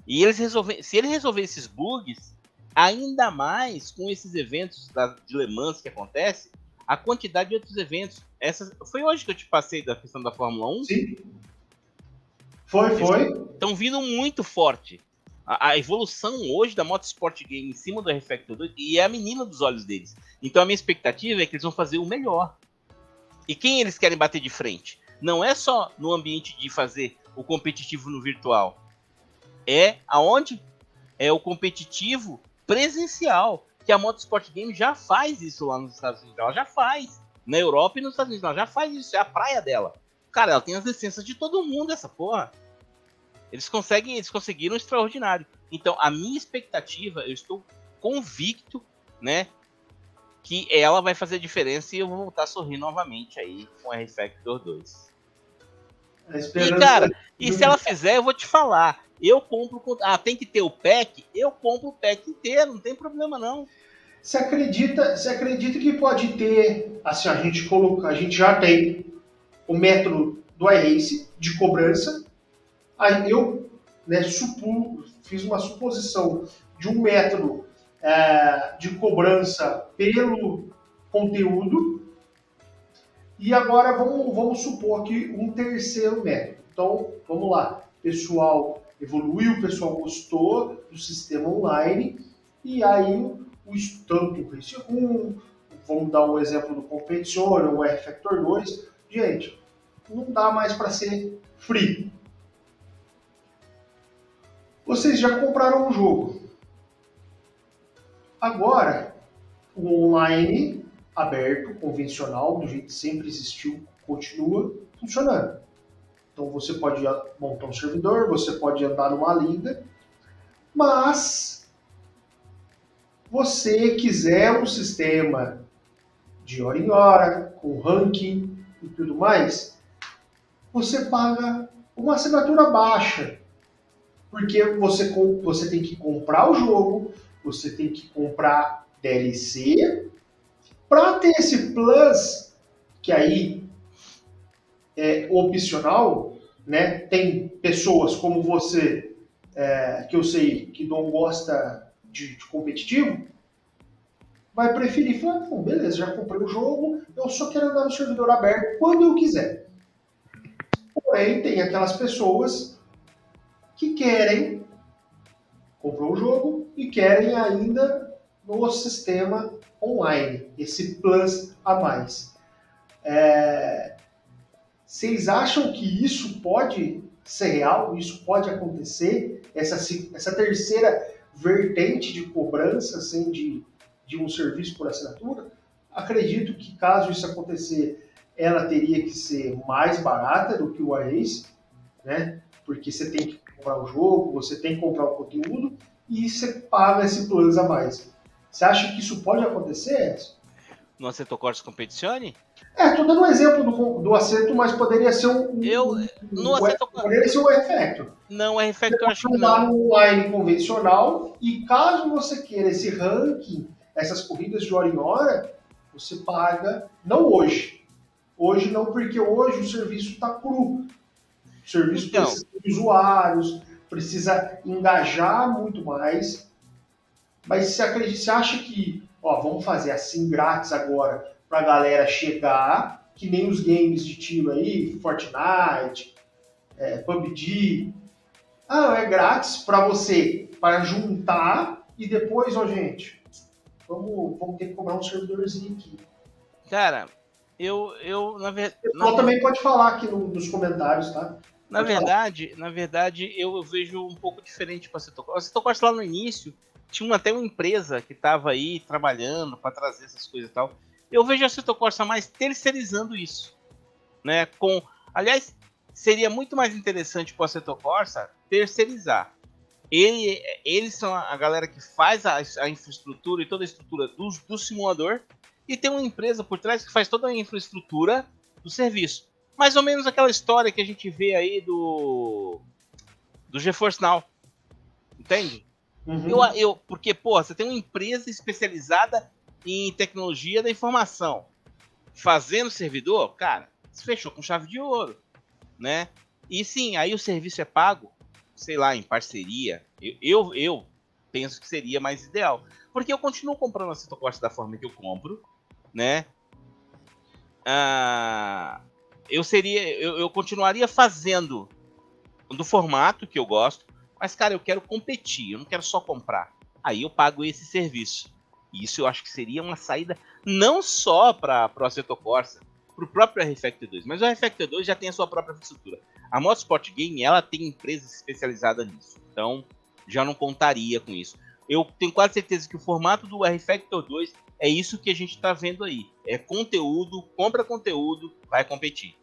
E eles resolver, se ele resolver esses bugs, ainda mais com esses eventos da, de Le Mans que acontece, a quantidade de outros eventos. Essas, foi hoje que eu te passei da questão da Fórmula 1? Sim. Foi, foi. Estão vindo muito forte. A, a, evolução hoje da Motorsport Game em cima do R-Factor 2 e é a menina dos olhos deles. Então a minha expectativa é que eles vão fazer o melhor. E quem eles querem bater de frente? Não é só no ambiente de fazer o competitivo no virtual. É aonde? É o competitivo presencial que a Motorsport Game já faz isso lá nos Estados Unidos. Ela já faz. Na Europa e nos Estados Unidos. Ela já faz isso. É a praia dela. Cara, ela tem as licenças de todo mundo, essa porra. Eles conseguem, eles conseguiram extraordinário. Então, a minha expectativa, eu estou convicto, né? Que ela vai fazer diferença e eu vou voltar a sorrir novamente aí com a R-Factor 2. E, cara, e se ela fizer, eu vou te falar. Eu compro. Ah, tem que ter o pack? Eu compro o pack inteiro, não tem problema não. Você acredita, você acredita que pode ter, assim, a gente coloca, a gente já tem o método do iRace de cobrança. Aí eu né, supu, fiz uma suposição de um método é, de cobrança pelo conteúdo. E agora vamos, vamos supor que um terceiro método. Então, vamos lá. Pessoal evoluiu, o pessoal gostou do sistema online, e aí o, tanto o Race 1, vamos dar um exemplo do Competition, o R-Factor 2, gente, não dá mais para ser free. Vocês já compraram um jogo. Agora, o online aberto, convencional, do jeito que sempre existiu, continua funcionando. Então você pode montar um servidor, você pode andar numa liga, mas você quiser um sistema de hora em hora, com ranking e tudo mais, você paga uma assinatura baixa. Porque você, você tem que comprar o jogo, você tem que comprar DLC, para ter esse plus, que aí é, opcional, né? Tem pessoas como você, é, que eu sei que não gosta de, de competitivo, vai preferir falar, bom, beleza, já comprei o jogo, eu só quero andar no servidor aberto quando eu quiser. Porém, tem aquelas pessoas que querem, comprou o jogo e querem ainda no sistema online, esse plus a mais. É, vocês acham que isso pode ser real? Isso pode acontecer? Essa, essa terceira vertente de cobrança assim, de, de um serviço por assinatura? Acredito que caso isso acontecer, ela teria que ser mais barata do que o iRace, né? Porque você tem que comprar o jogo, você tem que comprar o conteúdo e você paga esse plus a mais. Você acha que isso pode acontecer, Edson? No Assetto Corsa Competizione? É, tô dando um exemplo do, do acerto, mas poderia ser um. Eu. No um, acerto. Poderia ser um R-Factor. Não, o R-Factor eu acho que não. no online convencional e caso você queira esse ranking, essas corridas de hora em hora, você paga. Não hoje. Hoje não, porque hoje o serviço está cru. O serviço então, precisa de usuários, precisa engajar muito mais. Mas você, acredita, você acha que, ó, vamos fazer assim grátis agora pra galera chegar, que nem os games de tiro aí, Fortnite, é, PUBG. Ah, é grátis para você, para juntar e depois, ó, gente, vamos, vamos ter que cobrar um servidorzinho aqui. Cara, eu, eu na verdade. O também pode falar aqui no, nos comentários, tá? Na verdade, falar. na verdade, eu, eu, vejo um pouco diferente para a Cetocross. A Cetocross lá no início tinha até uma empresa que estava aí trabalhando para trazer essas coisas e tal. Eu vejo a Cito Corsa mais terceirizando isso. né? Com, aliás, seria muito mais interessante para o Assetto Corsa terceirizar. Ele, eles são a galera que faz a, a infraestrutura e toda a estrutura do, do simulador e tem uma empresa por trás que faz toda a infraestrutura do serviço. Mais ou menos aquela história que a gente vê aí do do GeForce Now. Entende? Uhum. Eu, eu, porque, pô, você tem uma empresa especializada em tecnologia da informação fazendo servidor, cara, fechou com chave de ouro, né? E sim, aí o serviço é pago, sei lá, em parceria. Eu, eu, eu penso que seria mais ideal. Porque eu continuo comprando a Citocorte da forma que eu compro, né? Ah, eu seria, eu, eu continuaria fazendo do formato que eu gosto, mas cara, eu quero competir, eu não quero só comprar. Aí eu pago esse serviço. E isso eu acho que seria uma saída não só para o Assetto Corsa, para o próprio R-Factor 2, mas o R-Factor 2 já tem a sua própria infraestrutura. A Motorsport Game, ela tem empresa especializada nisso. Então, já não contaria com isso. Eu tenho quase certeza que o formato do R-Factor 2 é isso que a gente está vendo aí. É conteúdo, compra conteúdo, vai competir,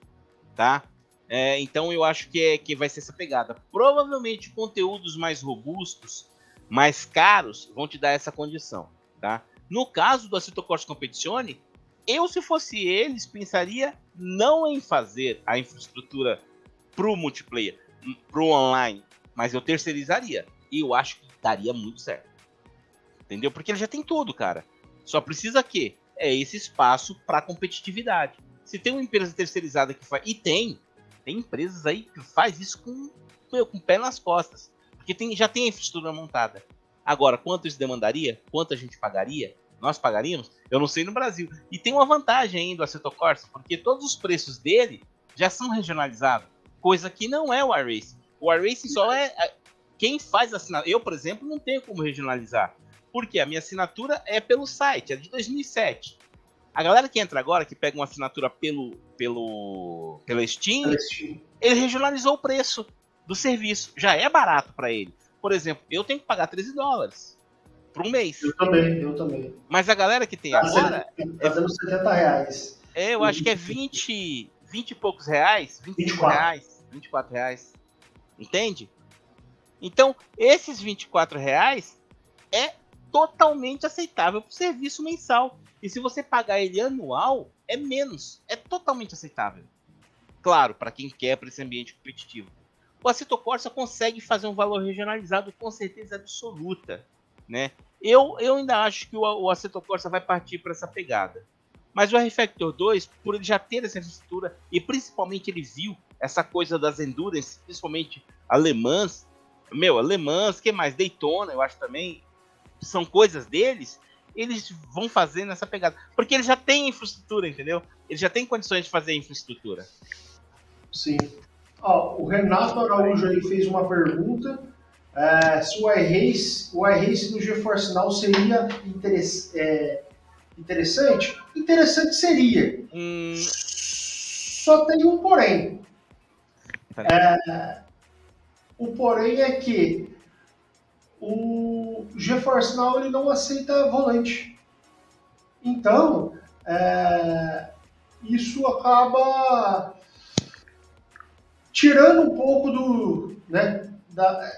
tá? É, então eu acho que, é, que vai ser essa pegada. Provavelmente conteúdos mais robustos, mais caros, vão te dar essa condição, tá? No caso do Assetto Competizione, eu se fosse eles pensaria não em fazer a infraestrutura pro multiplayer, pro online, mas eu terceirizaria. E eu acho que daria muito certo. Entendeu? Porque ele já tem tudo, cara. Só precisa que é esse espaço para competitividade. Se tem uma empresa terceirizada que faz, e tem, tem empresas aí que faz isso com, com o pé nas costas, porque tem, já tem a infraestrutura montada. Agora, quanto isso demandaria? Quanto a gente pagaria? Nós pagaríamos? Eu não sei no Brasil. E tem uma vantagem ainda do Assetto Corsa, porque todos os preços dele já são regionalizados, coisa que não é o iRacing. O iRacing só é quem faz a assinatura. Eu, por exemplo, não tenho como regionalizar. Porque a minha assinatura é pelo site, é de 2007. A galera que entra agora, que pega uma assinatura pelo, pelo, pela Steam, Steam, ele regionalizou o preço do serviço. Já é barato para ele. Por exemplo, eu tenho que pagar 13 dólares por um mês. Eu também, eu também. Mas a galera que tem tá agora. Tá dando 70 reais. É, eu acho que é 20, 20 e poucos reais, 25 24. reais, 24 reais. Entende? Então, esses 24 reais é totalmente aceitável para o serviço mensal. E se você pagar ele anual, é menos. É totalmente aceitável. Claro, para quem quer para esse ambiente competitivo. O Assetto Corsa consegue fazer um valor regionalizado com certeza absoluta. Né? Eu, eu ainda acho que o, o Assetto Corsa vai partir para essa pegada. Mas o R-Factor 2, por ele já ter essa infraestrutura, e principalmente ele viu essa coisa das endurance, principalmente alemãs, meu, alemãs, que mais? Daytona, eu acho também, são coisas deles, eles vão fazer nessa pegada. Porque eles já têm infraestrutura, entendeu? Eles já têm condições de fazer infraestrutura. Sim. Ó, o Renato Araújo aí fez uma pergunta. É, se o iRace, o iRace do GeForce Now seria interess, é, interessante? Interessante seria. Hum... Só tem um porém. É, o porém é que o GeForce Now ele não aceita volante. Então, é, isso acaba tirando um pouco do, né, da,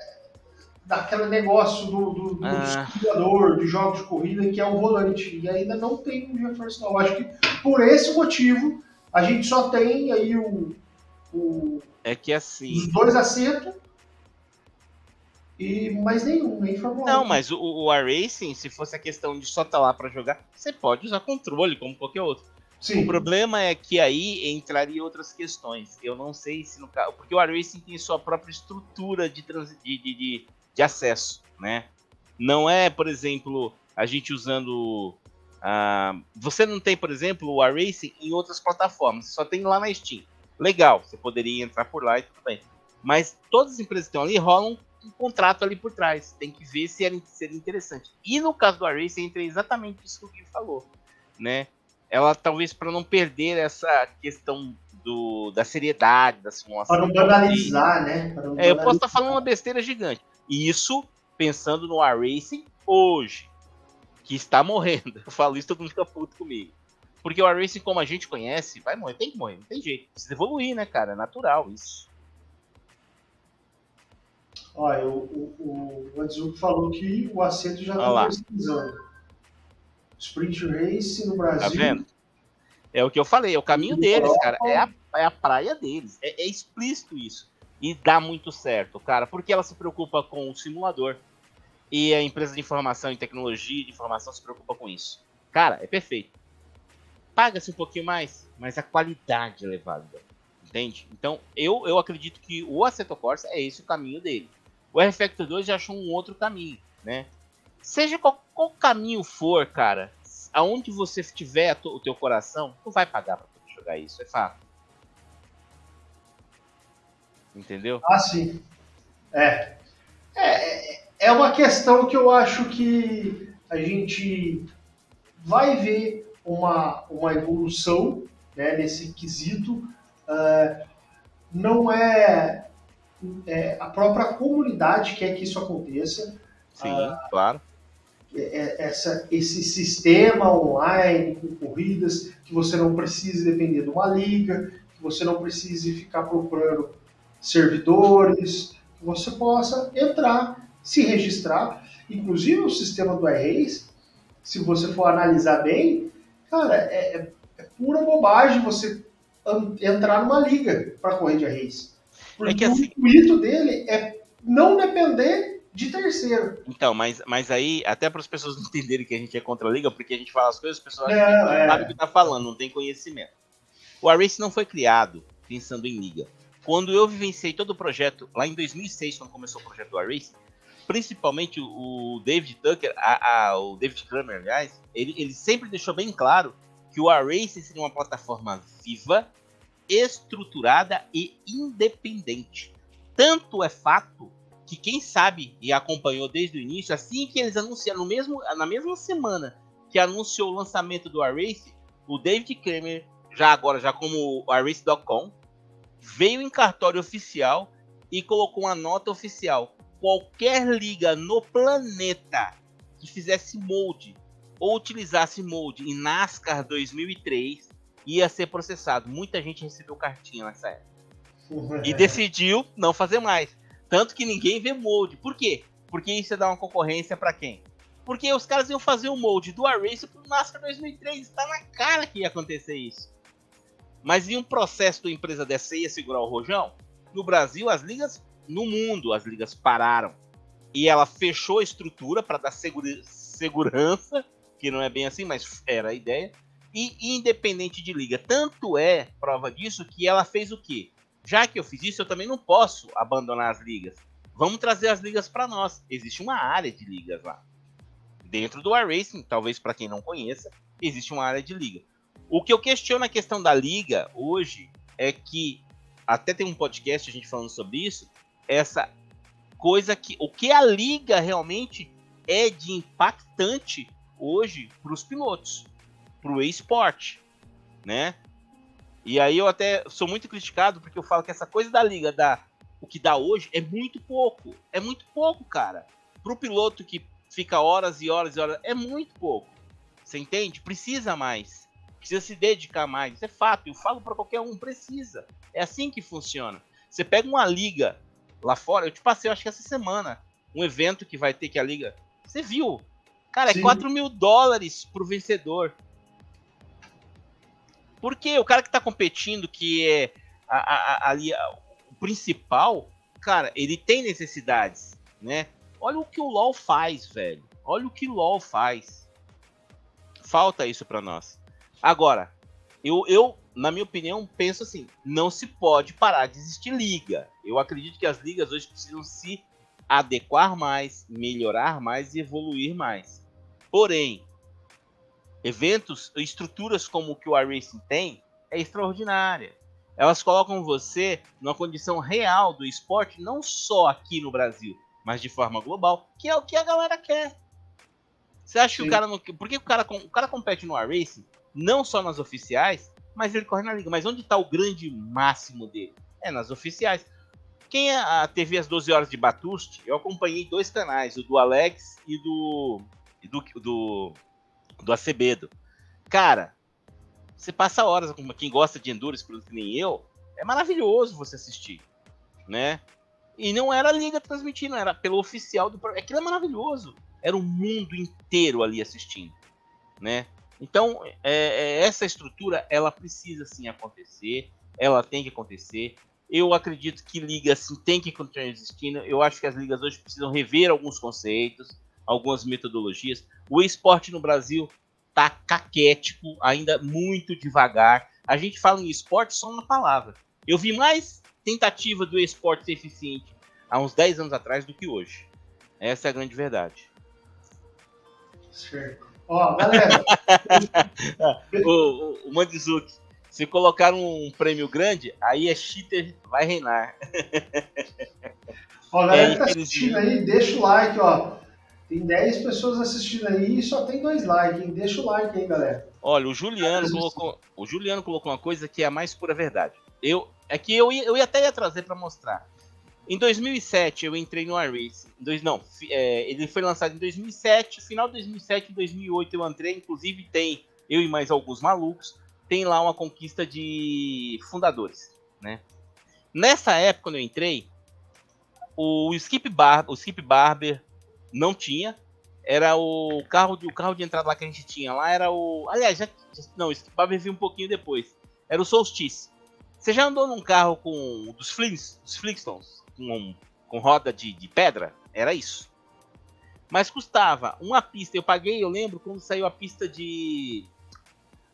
daquele negócio do, do, do ah. de jogos de corrida que é o volante. E ainda não tem o GeForce Now. Acho que por esse motivo a gente só tem aí o, o é que assim os dois assentos e mais nenhum, nem Fórmula Não, mas o, o iRacing, se fosse a questão de só estar tá lá para jogar, você pode usar controle, como qualquer outro. Sim. O problema é que aí entraria outras questões. Eu não sei se no caso. Porque o iRacing tem sua própria estrutura de, trans, de, de, de, acesso, né? Não é, por exemplo, a gente usando. Uh, você não tem, por exemplo, o iRacing em outras plataformas, só tem lá na Steam. Legal, você poderia entrar por lá e tudo bem. Mas todas as empresas que estão ali rolam um contrato ali por trás. Tem que ver se era, seria interessante. E no caso do Array, entra exatamente isso que o Gui falou, né? Ela talvez para não perder essa questão do, da seriedade da simulação. Para não banalizar, né? Não é, eu posso estar tá falando uma besteira gigante. Isso pensando no iRacing hoje, que está morrendo. Eu falo isso, todo mundo fica puto comigo. Porque o iRacing, como a gente conhece, vai morrer, tem que morrer, não tem jeito. Precisa evoluir, né, cara? É natural isso. Olha, o, o, o falou que o assento já está pesquisando. Sprint Race no Brasil. Tá vendo? É o que eu falei, é o caminho deles, cara. É a, é a praia deles. É, é explícito isso. E dá muito certo, cara, porque ela se preocupa com o simulador. E a empresa de informação e tecnologia de informação se preocupa com isso. Cara, é perfeito. Paga-se um pouquinho mais, mas a qualidade é elevada. Entende? Então, eu, eu acredito que o Assetto Corsa é esse o caminho dele. O R-Factor 2 já achou um outro caminho, né? Seja qual, qual caminho for, cara, aonde você tiver o teu coração, tu vai pagar pra jogar isso, é fato. Entendeu? Ah, sim. É. é. É uma questão que eu acho que a gente vai ver uma, uma evolução né, nesse quesito. Uh, não é, é, a própria comunidade quer que isso aconteça. Sim, uh, claro. É, é, essa, esse sistema online com corridas, que você não precise depender de uma liga, que você não precise ficar procurando servidores, que você possa entrar, se registrar. Inclusive o sistema do iRace, se você for analisar bem, cara, é, é, é pura bobagem você entrar numa liga para correr de iRace. Porque é que assim... o intuito dele é não depender de terceiro. Então, mas, mas aí, até para as pessoas entenderem que a gente é contra a liga, porque a gente fala as coisas, as pessoas não é. sabem o que está falando, não tem conhecimento. O iRace não foi criado pensando em liga. Quando eu vivenciei todo o projeto, lá em 2006, quando começou o projeto do iRace, principalmente o David Tucker, a, a, o David Kramer, aliás, ele, ele sempre deixou bem claro que o iRace seria uma plataforma viva, estruturada e independente. Tanto é fato que quem sabe e acompanhou desde o início, assim que eles anunciaram, no mesmo, na mesma semana que anunciou o lançamento do iRace, o David Kramer, já agora já como iRace.com, veio em cartório oficial e colocou uma nota oficial. Qualquer liga no planeta que fizesse molde ou utilizasse molde em NASCAR 2003 ia ser processado. Muita gente recebeu cartinha nessa época. E decidiu não fazer mais. Tanto que ninguém vê molde. Por quê? Porque isso ia dar uma concorrência para quem? Porque os caras iam fazer o molde do Race pro NASCAR 2003. Está na cara que ia acontecer isso. Mas em um processo da empresa dessa ia segurar o rojão? No Brasil, as ligas, no mundo, as ligas pararam. E ela fechou a estrutura para dar segura, segurança, que não é bem assim, mas era a ideia. E independente de liga. Tanto é prova disso que ela fez o quê? Já que eu fiz isso, eu também não posso abandonar as ligas. Vamos trazer as ligas para nós. Existe uma área de ligas lá. Dentro do iRacing, talvez para quem não conheça, existe uma área de liga. O que eu questiono na questão da liga hoje é que até tem um podcast a gente falando sobre isso, essa coisa que o que a liga realmente é de impactante hoje para os pilotos, para o esporte, né? E aí eu até sou muito criticado porque eu falo que essa coisa da liga dá o que dá hoje é muito pouco, é muito pouco, cara. Para o piloto que fica horas e horas e horas é muito pouco. Você entende? Precisa mais precisa se dedicar mais. Isso é fato, eu falo para qualquer um, precisa. É assim que funciona. Você pega uma liga lá fora, eu te passei, eu acho que essa semana, um evento que vai ter que a liga. Você viu? Cara, é Sim. 4 mil dólares pro vencedor. Porque o cara que tá competindo, que é ali o principal, cara, ele tem necessidades, né? Olha o que o LoL faz, velho. Olha o que o LoL faz. Falta isso para nós. Agora, eu, eu, na minha opinião, penso assim: não se pode parar de existir liga. Eu acredito que as ligas hoje precisam se adequar mais, melhorar mais e evoluir mais. Porém, eventos, estruturas como o que o iRacing tem, é extraordinária. Elas colocam você numa condição real do esporte, não só aqui no Brasil, mas de forma global, que é o que a galera quer. Você acha Sim. que o cara não. Por que o cara, o cara compete no iRacing não só nas oficiais, mas ele corre na liga. Mas onde está o grande máximo dele? É nas oficiais. Quem é a TV às 12 horas de Batuste, eu acompanhei dois canais, o do Alex e do do, do, do Acebedo. Cara, Você passa horas, quem gosta de endurance, por que nem eu, é maravilhoso você assistir, né? E não era a liga transmitindo, era pelo oficial do Aquilo é maravilhoso. Era o mundo inteiro ali assistindo, né? Então, é, é, essa estrutura, ela precisa sim acontecer, ela tem que acontecer. Eu acredito que ligas assim, tem que continuar existindo. Eu acho que as ligas hoje precisam rever alguns conceitos, algumas metodologias. O esporte no Brasil tá caquético, ainda muito devagar. A gente fala em esporte só uma palavra. Eu vi mais tentativa do esporte ser eficiente há uns 10 anos atrás do que hoje. Essa é a grande verdade. Certo. Ó, galera. o, o, o Mandizuki, se colocar um prêmio grande, aí é cheater, vai reinar. Ó, galera que tá assistindo aí, deixa o like, ó. Tem 10 pessoas assistindo aí e só tem dois likes, hein? Deixa o like aí, galera. Olha, o Juliano colocou, o Juliano colocou uma coisa que é a mais pura verdade. Eu, é que eu, ia, eu até ia trazer para mostrar. Em 2007 eu entrei no iRacing. Dois, não, é, ele foi lançado em 2007. Final de 2007 e 2008 eu entrei. Inclusive tem eu e mais alguns malucos. Tem lá uma conquista de fundadores, né? Nessa época quando eu entrei, o Skip Bar, o Skip Barber não tinha. Era o carro de o carro de entrada lá que a gente tinha lá era o, aliás, já, não, o Skip Barber veio um pouquinho depois. Era o Solstice. Você já andou num carro com dos Flins, dos Flintstones, com, com roda de, de pedra? Era isso. Mas custava uma pista. Eu paguei, eu lembro quando saiu a pista de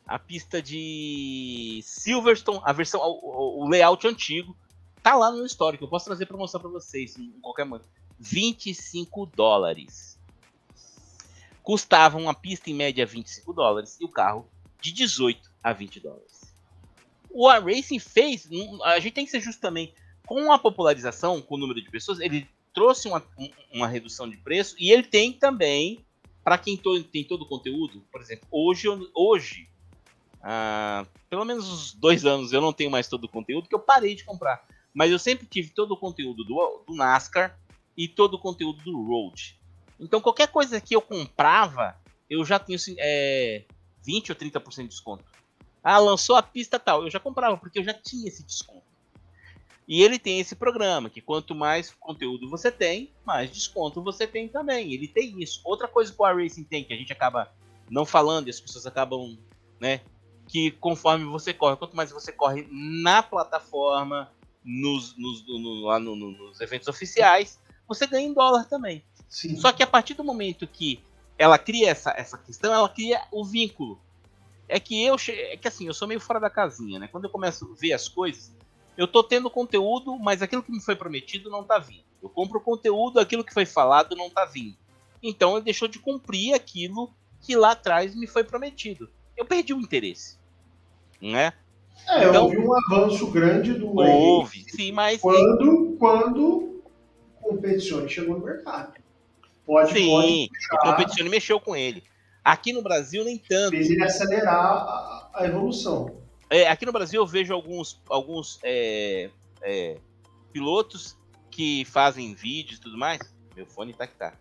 a pista de Silverstone, a versão, o, o, layout antigo, tá lá no histórico. Eu posso trazer para mostrar para vocês em qualquer momento. 25 dólares. Custava uma pista em média 25 dólares e o carro de 18 a 20 dólares o iRacing fez, a gente tem que ser justo também, com a popularização, com o número de pessoas, ele trouxe uma, uma redução de preço e ele tem também, para quem to, tem todo o conteúdo, por exemplo, hoje, hoje ah, pelo menos uns dois anos eu não tenho mais todo o conteúdo, que eu parei de comprar. Mas eu sempre tive todo o conteúdo do, do NASCAR e todo o conteúdo do Road. Então qualquer coisa que eu comprava, eu já tinha é, 20 ou 30% de desconto. Ah, lançou a pista tal. Eu já comprava, porque eu já tinha esse desconto. E ele tem esse programa, que quanto mais conteúdo você tem, mais desconto você tem também. Ele tem isso. Outra coisa que o iRacing tem, que a gente acaba não falando e as pessoas acabam, né? Que conforme você corre, quanto mais você corre na plataforma, nos, nos, no, no, no, nos eventos oficiais, você ganha em dólar também. Sim. Só que a partir do momento que ela cria essa, essa questão, ela cria o vínculo é que eu é que assim, eu sou meio fora da casinha, né? Quando eu começo a ver as coisas, eu tô tendo conteúdo, mas aquilo que me foi prometido não tá vindo. Eu compro o conteúdo, aquilo que foi falado não tá vindo. Então eu deixou de cumprir aquilo que lá atrás me foi prometido. Eu perdi o interesse, né? É, então, houve um avanço grande do Houve, sim, mas quando quando o Competizione chegou no mercado. Pode, sim, pode o Competizione mexeu com ele. Aqui no Brasil, nem tanto. Fez ele acelerar a, a evolução. É, aqui no Brasil eu vejo alguns, alguns é, é, pilotos que fazem vídeos e tudo mais. Meu fone tá que tá.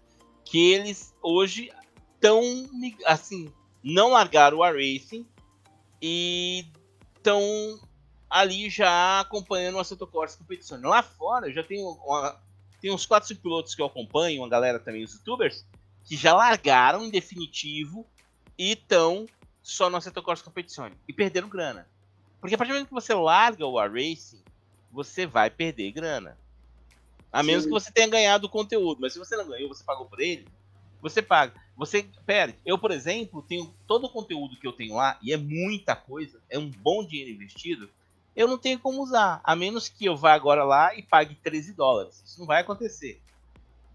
Que eles hoje estão assim, não largaram o racing e estão ali já acompanhando o Assetto Corsa competição. Lá fora eu já tenho uma, tem uns 4, 5 pilotos que eu acompanho, uma galera também, os youtubers, que já largaram em definitivo e estão só no Assetto Corsa Competizione e perderam grana. Porque a partir do momento que você larga o racing, você vai perder grana. A menos Sim. que você tenha ganhado o conteúdo. Mas se você não ganhou, você pagou por ele, você paga. Você perde. Eu, por exemplo, tenho todo o conteúdo que eu tenho lá, e é muita coisa, é um bom dinheiro investido. Eu não tenho como usar, a menos que eu vá agora lá e pague 13 dólares. Isso não vai acontecer.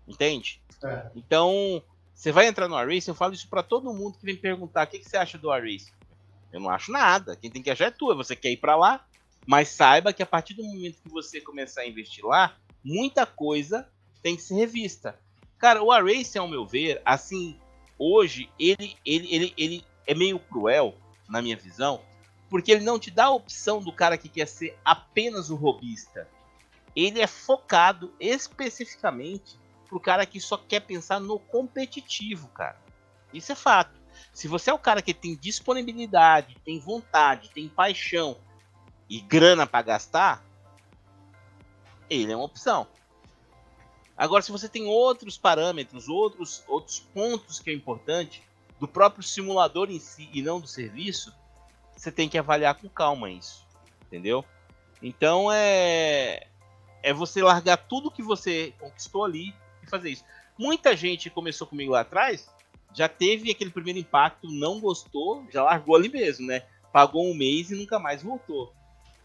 Entende? É. Então, você vai entrar no iRacing, eu falo isso para todo mundo que vem perguntar o que, que você acha do iRacing. Eu não acho nada. Quem tem que achar é tu. Você quer ir para lá, mas saiba que a partir do momento que você começar a investir lá, muita coisa tem que ser revista. Cara, o iRacing, ao meu ver, assim, hoje, ele, ele, ele, ele é meio cruel, na minha visão, porque ele não te dá a opção do cara que quer ser apenas o robista. Ele é focado especificamente pro cara que só quer pensar no competitivo, cara. Isso é fato. Se você é o cara que tem disponibilidade, tem vontade, tem paixão e grana para gastar, ele é uma opção. Agora, se você tem outros parâmetros, outros, outros pontos que é importante do próprio simulador em si e não do serviço, você tem que avaliar com calma isso, entendeu? Então é é você largar tudo que você conquistou ali e fazer isso. Muita gente começou comigo lá atrás, já teve aquele primeiro impacto, não gostou, já largou ali mesmo, né? Pagou um mês e nunca mais voltou.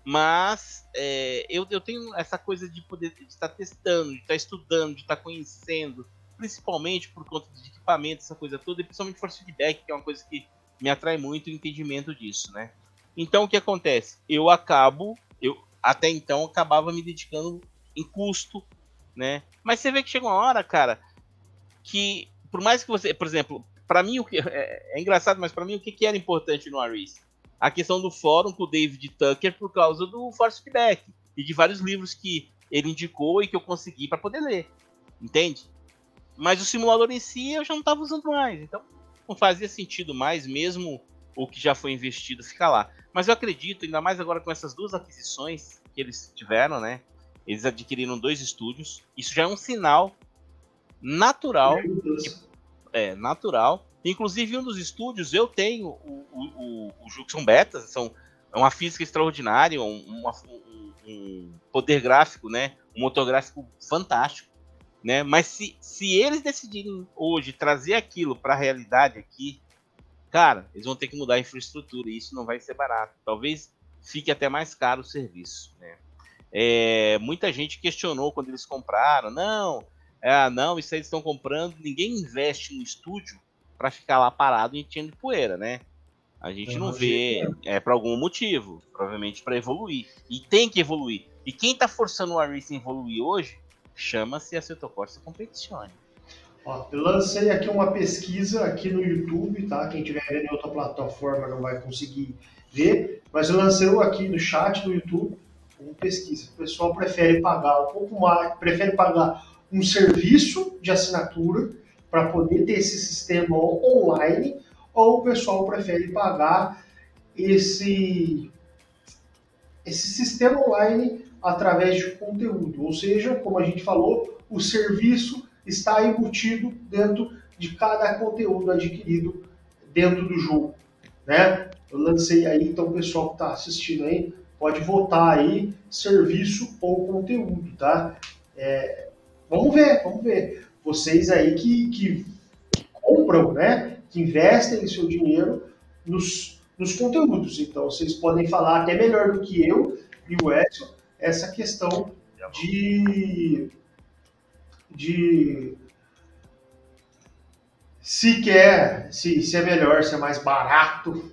Mas é, eu, eu tenho essa coisa de poder de estar testando, de estar estudando, de estar conhecendo, principalmente por conta de equipamento, essa coisa toda, e principalmente force feedback, que é uma coisa que me atrai muito o entendimento disso, né? Então o que acontece? Eu acabo, eu até então acabava me dedicando em custo, né? Mas você vê que chega uma hora, cara, que por mais que você, por exemplo, para mim o que é, é, engraçado, mas para mim o que, que era importante no Aris? a questão do fórum com o David Tucker por causa do Force Feedback e de vários livros que ele indicou e que eu consegui para poder ler. Entende? Mas o simulador em si eu já não estava usando mais. Então não fazia sentido mais, mesmo o que já foi investido ficar lá. Mas eu acredito, ainda mais agora com essas duas aquisições que eles tiveram, né? Eles adquiriram dois estúdios. Isso já é um sinal natural. Que, é, natural Inclusive, um dos estúdios, eu tenho o, o, o, o são betas, são é uma física extraordinária, um, uma, um, um, poder gráfico, né? Um motor gráfico fantástico, né? Mas se, se eles decidirem hoje trazer aquilo para a realidade aqui, cara, eles vão ter que mudar a infraestrutura e isso não vai ser barato. Talvez fique até mais caro o serviço, né? É, muita gente questionou quando eles compraram, não, é, não, isso aí eles estão comprando, ninguém investe no estúdio para ficar lá parado enchendo de poeira, né? A gente não vê, é por algum motivo, provavelmente para evoluir. E tem que evoluir. E quem tá forçando o Racing a evoluir hoje chama-se a Corsa Competizione. Eu lancei aqui uma pesquisa aqui no YouTube, tá? Quem tiver vendo em outra plataforma não vai conseguir ver, mas eu lancei aqui no chat do YouTube uma pesquisa. O pessoal prefere pagar um pouco mais, prefere pagar um serviço de assinatura para poder ter esse sistema online, ou o pessoal prefere pagar esse, esse sistema online através de conteúdo. Ou seja, como a gente falou, o serviço está embutido dentro de cada conteúdo adquirido dentro do jogo. Né? Eu lancei aí, então o pessoal que está assistindo aí pode votar aí serviço ou conteúdo, tá? É, vamos ver, vamos ver vocês aí que, que compram, né, que investem seu dinheiro nos, nos conteúdos. Então, vocês podem falar até melhor do que eu e o Edson essa questão de, de se quer, se, se é melhor, se é mais barato,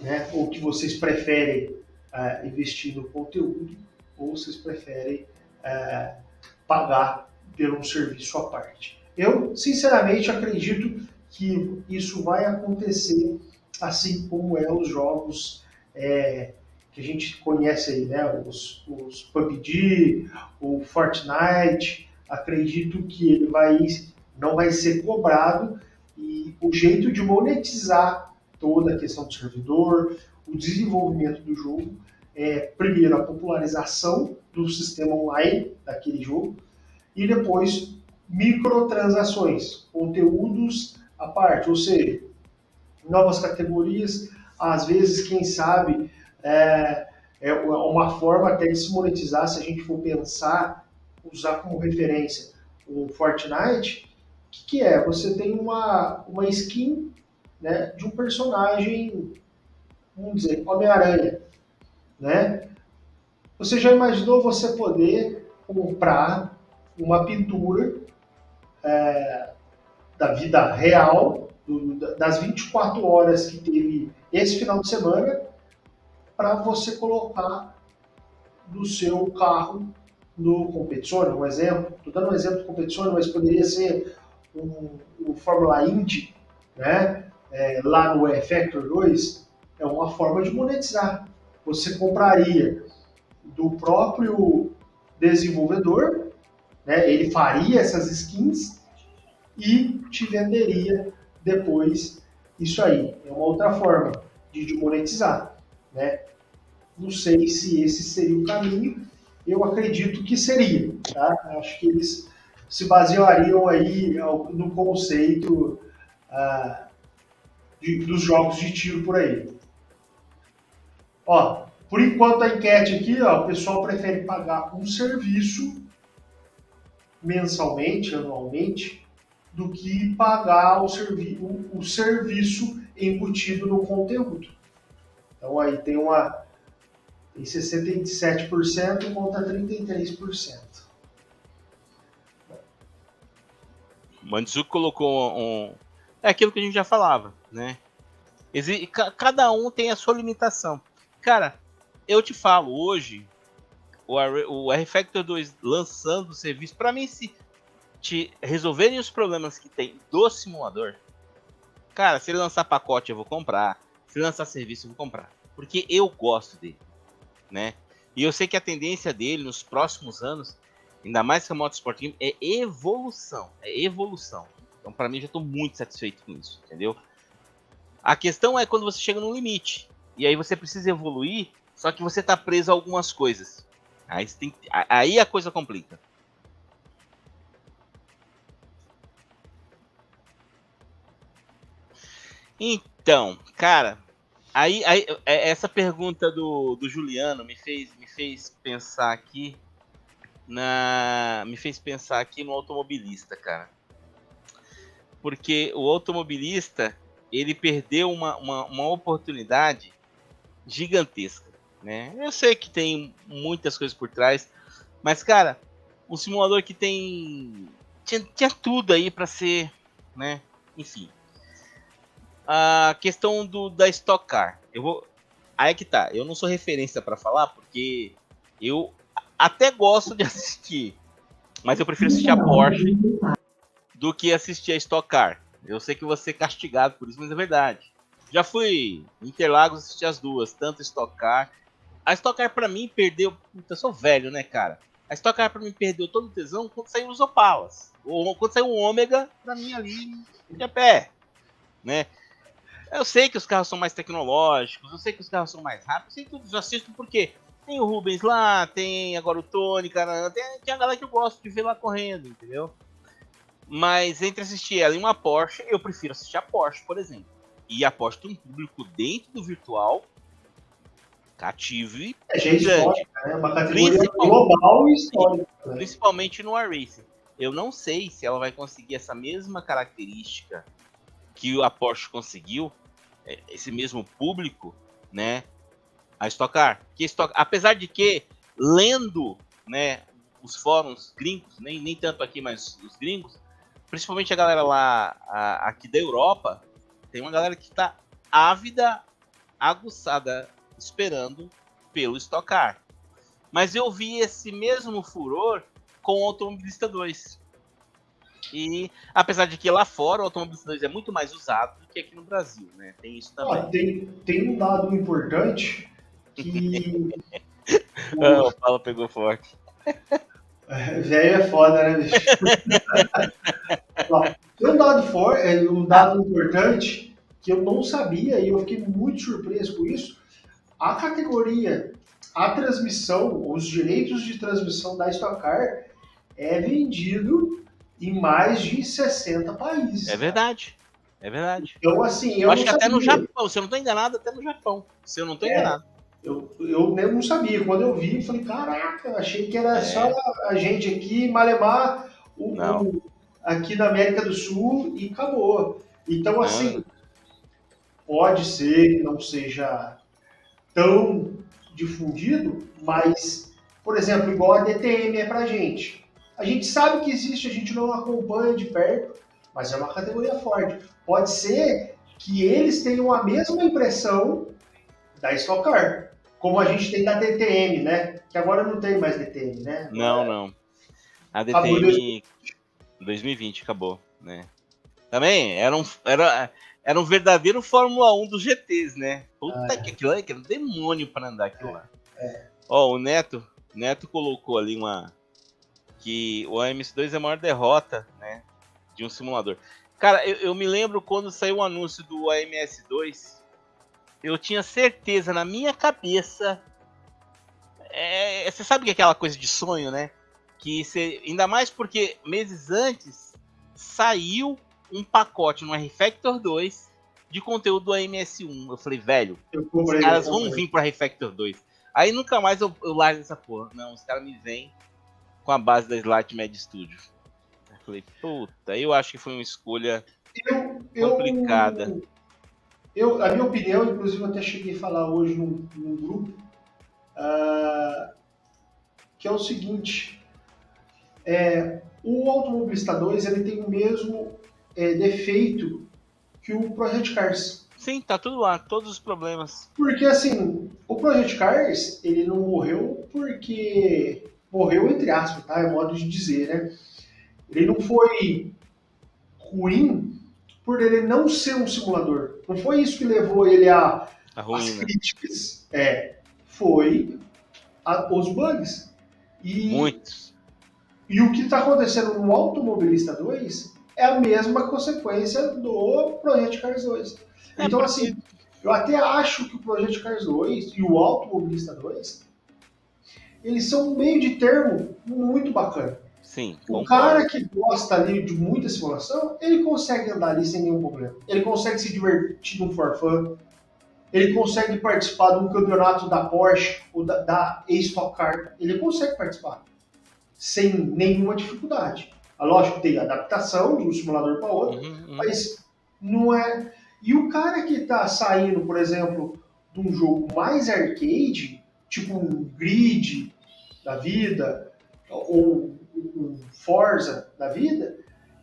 né, ou que vocês preferem uh, investir no conteúdo, ou vocês preferem uh, pagar ter um serviço à parte. Eu, sinceramente, acredito que isso vai acontecer assim como é os jogos é, que a gente conhece aí, né? Os, os PUBG, o Fortnite. Acredito que ele vai, não vai ser cobrado e o jeito de monetizar toda a questão do servidor, o desenvolvimento do jogo, é primeiro a popularização do sistema online daquele jogo, e depois microtransações, conteúdos à parte, ou seja, novas categorias, às vezes, quem sabe, é, é uma forma até de se monetizar, se a gente for pensar, usar como referência o Fortnite, o que, que, é? Você tem uma, uma skin né, de um personagem, vamos dizer, Homem-Aranha, né? Você já imaginou você poder comprar uma pintura é, da vida real, do, das 24 horas que teve esse final de semana, para você colocar no seu carro no Competizione, um exemplo. Estou dando um exemplo do Competizione, mas poderia ser um, um Fórmula Indy, né? É, lá no E-Factor 2, é uma forma de monetizar. Você compraria do próprio desenvolvedor né? Ele faria essas skins e te venderia depois isso aí. É uma outra forma de, de monetizar, né? Não sei se esse seria o caminho, eu acredito que seria, tá? Acho que eles se baseariam aí no conceito ah, de, dos jogos de tiro por aí. Ó, por enquanto a enquete aqui, ó, o pessoal prefere pagar um serviço mensalmente, anualmente, do que pagar o, servi o, o serviço embutido no conteúdo. Então aí tem uma tem 67% contra 33%. Mandzuki colocou um. É aquilo que a gente já falava, né? Cada um tem a sua limitação. Cara, eu te falo, hoje, o R-Factor 2 lançando o serviço, para mim, se te resolverem os problemas que tem do simulador, cara, se ele lançar pacote eu vou comprar, se lançar serviço eu vou comprar, porque eu gosto dele, né? E eu sei que a tendência dele nos próximos anos, ainda mais que a Motorsport Game, é evolução, é evolução. Então, para mim, já estou muito satisfeito com isso, entendeu? A questão é quando você chega no limite e aí você precisa evoluir, só que você está preso a algumas coisas. Aí, tem, aí a coisa complica. Então, cara, aí, aí é, essa pergunta do, do Juliano me fez, me fez pensar aqui na me fez pensar aqui no automobilista, cara. Porque o automobilista, ele perdeu uma, uma, uma oportunidade gigantesca. Né? Eu sei que tem muitas coisas por trás, mas cara, um simulador que tem tinha, tinha tudo aí para ser, né? Enfim, a questão do da Stock Car, eu vou, aí é que tá. Eu não sou referência para falar porque eu até gosto de assistir, mas eu prefiro assistir a Porsche do que assistir a Stock Car. Eu sei que você é castigado por isso, mas é verdade. Já fui em Interlagos assistir as duas, tanto Stock Car a Stock Car pra mim perdeu. Puta, eu sou velho, né, cara? A Stock Car pra mim perdeu todo o tesão quando saiu os Opalas. Ou quando saiu o Ômega, pra mim ali, de pé. Né? Eu sei que os carros são mais tecnológicos, eu sei que os carros são mais rápidos, sei tudo, eu assisto porque tem o Rubens lá, tem agora o Tony, cara, tem, tem a galera que eu gosto de ver lá correndo, entendeu? Mas entre assistir ela e uma Porsche, eu prefiro assistir a Porsche, por exemplo. E a Porsche tem um público dentro do virtual cativo e é gente grande. né? Uma categoria global e histórica. Né? Principalmente no iRacing. Eu não sei se ela vai conseguir essa mesma característica que a Porsche conseguiu, é, esse mesmo público, né? A Stock Car. Que Stock, apesar de que, lendo né, os fóruns gringos, nem, nem tanto aqui, mas os gringos, principalmente a galera lá a, aqui da Europa, tem uma galera que está ávida, aguçada esperando pelo Stock Car. Mas eu vi esse mesmo furor com o Automobilista 2. E apesar de que lá fora o 2 é muito mais usado do que aqui no Brasil, né? Tem isso também. Ah, tem, tem um dado importante que. o... ah, o Paulo pegou forte. É, velho é foda, né, bicho? tem um dado, for, é, um dado importante que eu não sabia e eu fiquei muito surpreso com isso a categoria, a transmissão, os direitos de transmissão da Stock Car é vendido em mais de 60 países. É verdade. É verdade. Então, assim, eu, eu acho que até no Japão, se eu não estou enganado, até no Japão. Se eu não estou é, enganado. Eu, eu mesmo não sabia. Quando eu vi, eu falei, caraca, achei que era é. só a gente aqui, Malemar, o, o, aqui na América do Sul e acabou. Então, assim, pode ser que não seja tão difundido, mas, por exemplo, igual a DTM é pra gente. A gente sabe que existe, a gente não acompanha de perto, mas é uma categoria forte. Pode ser que eles tenham a mesma impressão da Stock Car, como a gente tem da DTM, né? Que agora não tem mais DTM, né? Não, não. A DTM 2020 acabou, né? Também era um, era, era um verdadeiro Fórmula 1 dos GTs, né? Puta ah, é. que aquilo aí, que era um demônio para andar aquilo é, lá. É. Ó, o Neto, Neto colocou ali uma que o AMS2 é a maior derrota, né, de um simulador. Cara, eu, eu me lembro quando saiu o anúncio do AMS2, eu tinha certeza na minha cabeça. É, você sabe que é aquela coisa de sonho, né? Que você, ainda mais porque meses antes saiu um pacote no R-Factor 2 de conteúdo do AMS1. Eu falei, velho, os caras vão vir para R-Factor 2. Aí nunca mais eu, eu largo essa porra. Não, os caras me vêm com a base da Slight Med Studio. Eu falei, puta, eu acho que foi uma escolha eu, complicada. Eu eu, a minha opinião, inclusive eu até cheguei a falar hoje num, num grupo, uh, que é o seguinte, é, o Automobilista 2 ele tem o mesmo é, defeito que o Project Cars. Sim, tá tudo lá, todos os problemas. Porque assim, o Project Cars, ele não morreu porque morreu entre aspas, tá? É modo de dizer, né? Ele não foi ruim por ele não ser um simulador. Não foi isso que levou ele a, a as críticas. É, foi a, os bugs. E, Muitos. E o que está acontecendo no Automobilista 2 é a mesma consequência do Project Cars 2. É então, assim, eu até acho que o Project Cars 2 e o Automobilista 2 eles são um meio de termo muito bacana. Sim. O cara que gosta ali de muita simulação, ele consegue andar ali sem nenhum problema. Ele consegue se divertir no forfã. Ele consegue participar de um campeonato da Porsche ou da, da Stock Car. Ele consegue participar sem nenhuma dificuldade. É lógico que tem adaptação de um simulador para outro, uhum, uhum. mas não é. E o cara que está saindo, por exemplo, de um jogo mais arcade, tipo um grid da vida, ou um Forza da vida,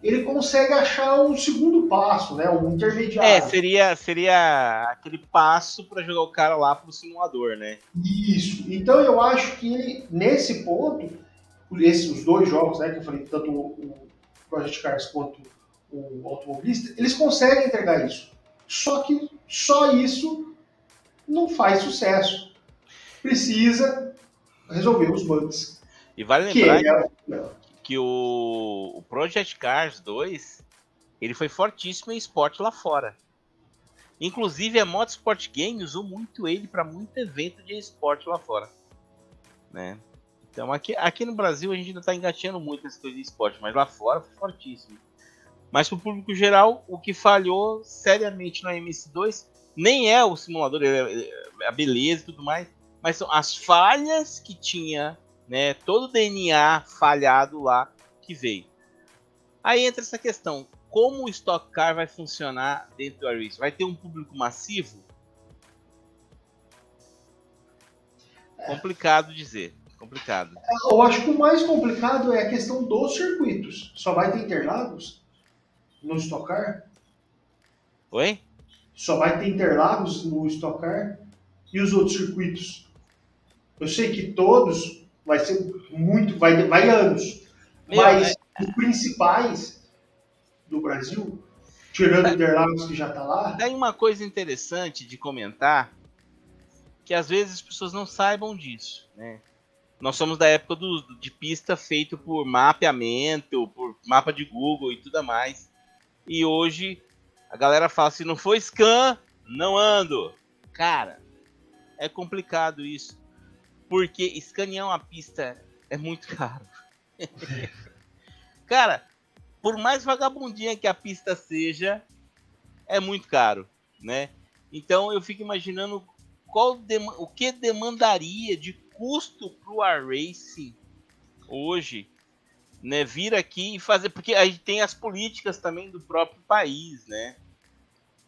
ele consegue achar um segundo passo, né? Um intermediário. É, seria, seria aquele passo para jogar o cara lá pro simulador, né? Isso. Então eu acho que ele, nesse ponto, esses os dois jogos, né, que eu falei, tanto o Project Cars quanto o Automobilista, eles conseguem entregar isso. Só que só isso não faz sucesso. Precisa resolver os bugs e vale lembrar que, é... que o, Project Cars 2 ele foi fortíssimo em esporte lá fora. Inclusive a Motorsport Game usou muito ele para muito evento de esporte lá fora. Né? Então aqui, aqui no Brasil a gente ainda está engatinhando muito nessa coisa de esporte, mas lá fora foi fortíssimo. Mas para o público geral, o que falhou seriamente no MS2 nem é o simulador, é, é a beleza e tudo mais, mas são as falhas que tinha né? Todo o DNA falhado lá que veio. Aí entra essa questão: como o Stock Car vai funcionar dentro do iRace? Vai ter um público massivo? Complicado dizer. Complicado. Eu acho que o mais complicado é a questão dos circuitos. Só vai ter Interlagos no Stock Car? Oi? Só vai ter Interlagos no Stock Car? E os outros circuitos? Eu sei que todos vai ser muito, vai, vai anos. Meu, Mas é... os principais do Brasil, tirando o Interlagos que já está lá. Tem uma coisa interessante de comentar, que às vezes as pessoas não saibam disso, né? Nós somos da época do, de pista feito por mapeamento, por mapa de Google e tudo mais. E hoje a galera fala: se não for scan, não ando. Cara, é complicado isso. Porque escanear uma pista é muito caro. Cara, por mais vagabundinha que a pista seja, é muito caro, né? Então eu fico imaginando qual o que demandaria de custo para o R-Racing hoje, né? Vir aqui e fazer, porque a gente tem as políticas também do próprio país, né?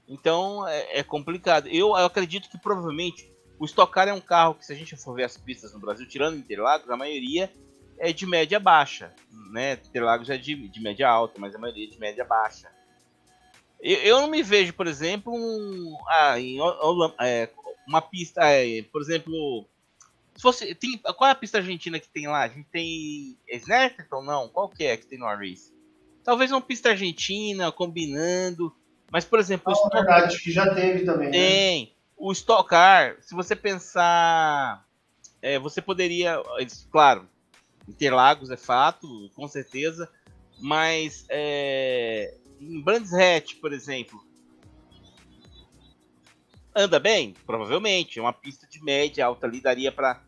Então é, é complicado. Eu, eu acredito que provavelmente o Stock Car é um carro que, se a gente for ver as pistas no Brasil, tirando Interlagos, a maioria é de média baixa. Né? Interlagos é de, de média alta, mas a maioria é de média baixa. Eu, eu não me vejo, por exemplo, um, ah, em, é, uma pista, é, por exemplo, se fosse, tem, qual é a pista argentina que tem lá? A gente tem Snetterton? Não, qual que é que tem no Race? Talvez uma pista argentina, combinando, mas por exemplo... É verdade, que já teve também, né? Tem. Né? O Stock Car, se você pensar, é, você poderia, claro, Interlagos é fato, com certeza, mas é, em Brands Hatch, por exemplo, anda bem? Provavelmente. É uma pista de média alta ali daria para.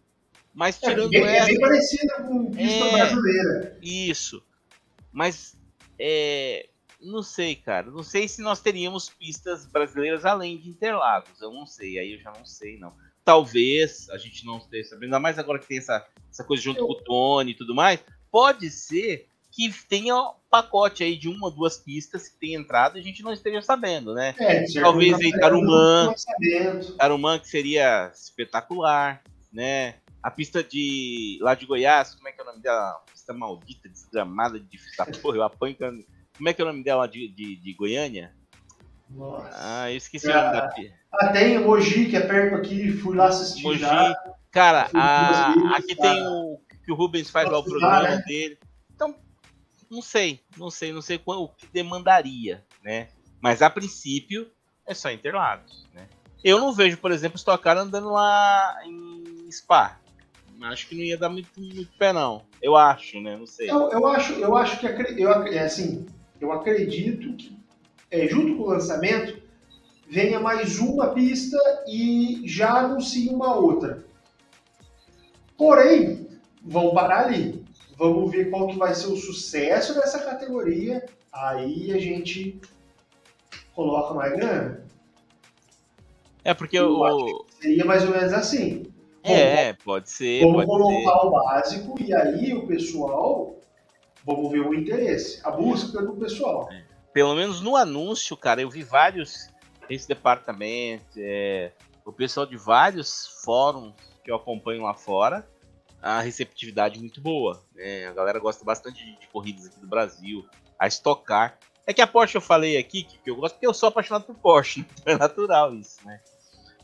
Mas É, tirando bem, é essa. bem parecida com pista É. brasileira. Isso. Mas é, não sei, cara. Não sei se nós teríamos pistas brasileiras além de Interlagos. Eu não sei. Aí eu já não sei, não. Talvez a gente não esteja sabendo, ainda mais agora que tem essa, essa coisa junto Eu- com o Tony e tudo mais. Pode ser que tenha um pacote aí de uma ou duas pistas que tenha entrado e a gente não esteja sabendo, né? É, Talvez em café Tarumã. lançamento. Tarumã que seria espetacular, né? A pista de lá de Goiás, como é que é o nome dela? Pista maldita, desgramada, de difícil da porra, eu apanho. Como é que é o nome dela de, de, de Goiânia? Nossa. Ah, eu esqueci o nome da pista. Ah, tem Mogi, que é perto aqui, fui lá assistir Mogi. já. Cara, a- vezes, aqui cara. tem o que o Rubens faz lá o programa né? dele. Então, não sei, não sei, não sei qual, o que demandaria, né? Mas a princípio é só Interlagos, né? Eu não vejo, por exemplo, Stock Car andando lá em Spa. Acho que não ia dar muito, muito pé, não. Eu acho, né? Não sei. Eu, eu acho, eu acho que é assim, eu acredito que é, junto com o lançamento venha mais uma pista e já anuncie uma outra. Porém, vão parar ali. Vamos ver qual que vai ser o sucesso dessa categoria. Aí a gente coloca mais grana. É porque Eu o. Seria mais ou menos assim. É, pode ser, Vamos pode ser. colocar o básico e aí o pessoal, vamos ver o interesse, a busca do pessoal. pelo menos no anúncio, cara, eu vi vários esse departamento, é, o pessoal de vários fóruns que eu acompanho lá fora, a receptividade muito boa. né? A galera gosta bastante de, de corridas aqui do Brasil, a estocar. É que a Porsche eu falei aqui que, que eu gosto porque eu sou apaixonado por Porsche, então é natural isso, né?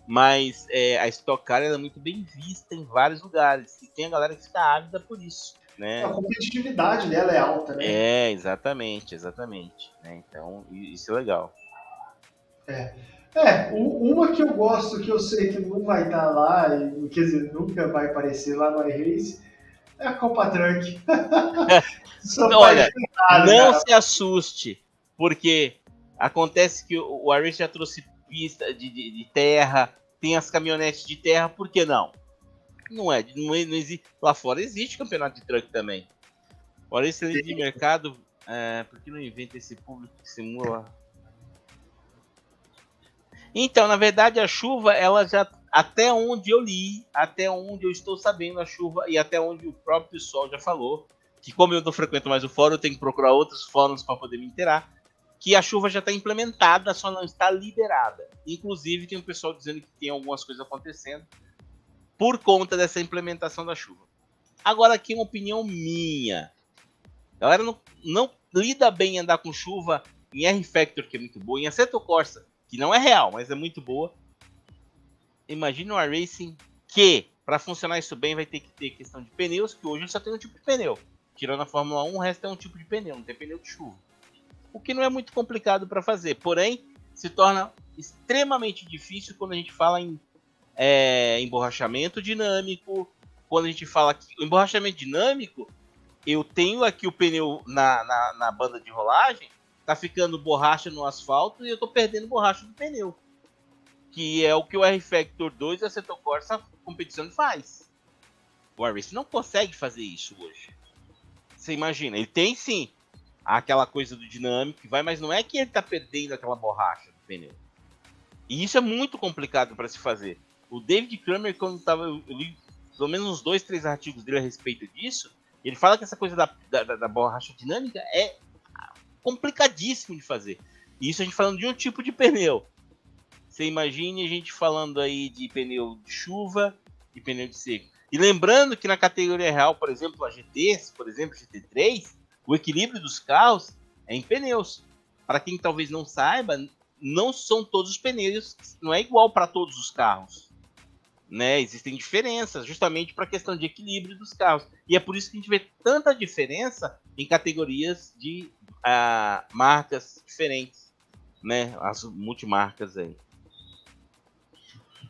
Mas é, a Stock Car é muito bem vista em vários lugares e tem a galera que fica ávida por isso, né? A competitividade dela é alta, né? É, exatamente, exatamente. né? Então, isso é legal. É, u- uma que eu gosto, que eu sei que não vai estar lá, e, quer dizer, nunca vai aparecer lá no iRace, é a Copa Truck. Sou Olha, Não cara. se assuste, porque acontece que o Iris já trouxe pista de, de- de terra, tem as caminhonetes de terra, por que não? Não é, não, é- não existe. Lá fora existe campeonato de truck também. Olha esse livre de mercado, é, por que não inventa esse público que simula? Então, na verdade, a chuva, ela já. Até onde eu li, até onde eu estou sabendo a chuva e até onde o próprio pessoal já falou, que como eu não frequento mais o fórum, eu tenho que procurar outros fóruns para poder me inteirar, que a chuva já está implementada, só não está liberada. Inclusive, tem um pessoal dizendo que tem algumas coisas acontecendo por conta dessa implementação da chuva. Agora, aqui uma opinião minha. A galera não, não lida bem em andar com chuva em R-Factor, que é muito boa, em Assetto Corsa, que não é real, mas é muito boa. Imagina um iRacing que, para funcionar isso bem, vai ter que ter questão de pneus, que hoje só tem um tipo de pneu. Tirando a Fórmula 1, o resto é um tipo de pneu, não tem pneu de chuva. O que não é muito complicado para fazer, porém, se torna extremamente difícil quando a gente fala em é, emborrachamento dinâmico. Quando a gente fala que o emborrachamento dinâmico, eu tenho aqui o pneu na, na, na banda de rolagem, tá ficando borracha no asfalto e eu tô perdendo borracha do pneu. Que é o que o R-Factor 2 e a Seto Corsa competição faz. O R-Race não consegue fazer isso hoje. Você imagina, ele tem sim aquela coisa do dinâmico que vai, mas não é que ele tá perdendo aquela borracha do pneu. E isso é muito complicado para se fazer. O David Kramer, quando tava, eu li pelo menos uns dois, três artigos dele a respeito disso, ele fala que essa coisa da, da, da borracha dinâmica é complicadíssimo de fazer. E isso a gente falando de um tipo de pneu. Você imagine a gente falando aí de pneu de chuva e pneu de seco. E lembrando que na categoria real, por exemplo, a GT, por exemplo, GT3, o equilíbrio dos carros é em pneus. Para quem talvez não saiba, não são todos os pneus, não é igual para todos os carros. Né? Existem diferenças, justamente para a questão de equilíbrio dos carros. E é por isso que a gente vê tanta diferença em categorias de uh, marcas diferentes, né? As multimarcas aí.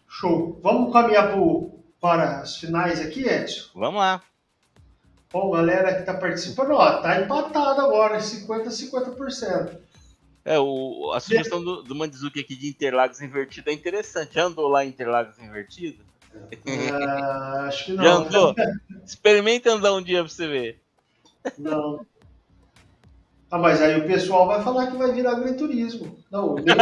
Show. Vamos caminhar pro, para as finais aqui, Edson? Vamos lá. Bom, galera que está participando, ó, tá empatado agora, 50% 50%. É, o, a sugestão do, do Mandizuki aqui de Interlagos invertido é interessante. Já andou lá em Interlagos invertido? Ah, acho que não. Já andou? Experimenta andar um dia pra você ver. Não. Ah, mas aí o pessoal vai falar que vai virar Gran Turismo. Não, o Gran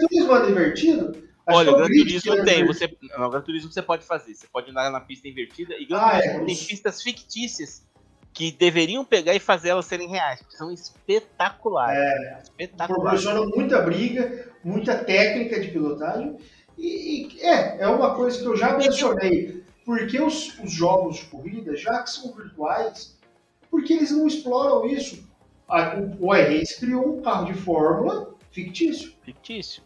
Turismo é invertido? Acho Olha, o Gran Turismo é tem. Você, não, o Gran Turismo você pode fazer. Você pode andar na pista invertida e Gran ah, Turismo é, tem pistas fictícias que deveriam pegar e fazer elas serem reais, porque são espetaculares. É, espetaculares. proporciona muita briga, muita técnica de pilotagem. E, e, é, é uma coisa que eu já mencionei. Porque os, os jogos de corrida, já que são virtuais, porque eles não exploram isso? o, o iRace criou um carro de fórmula fictício. Fictício.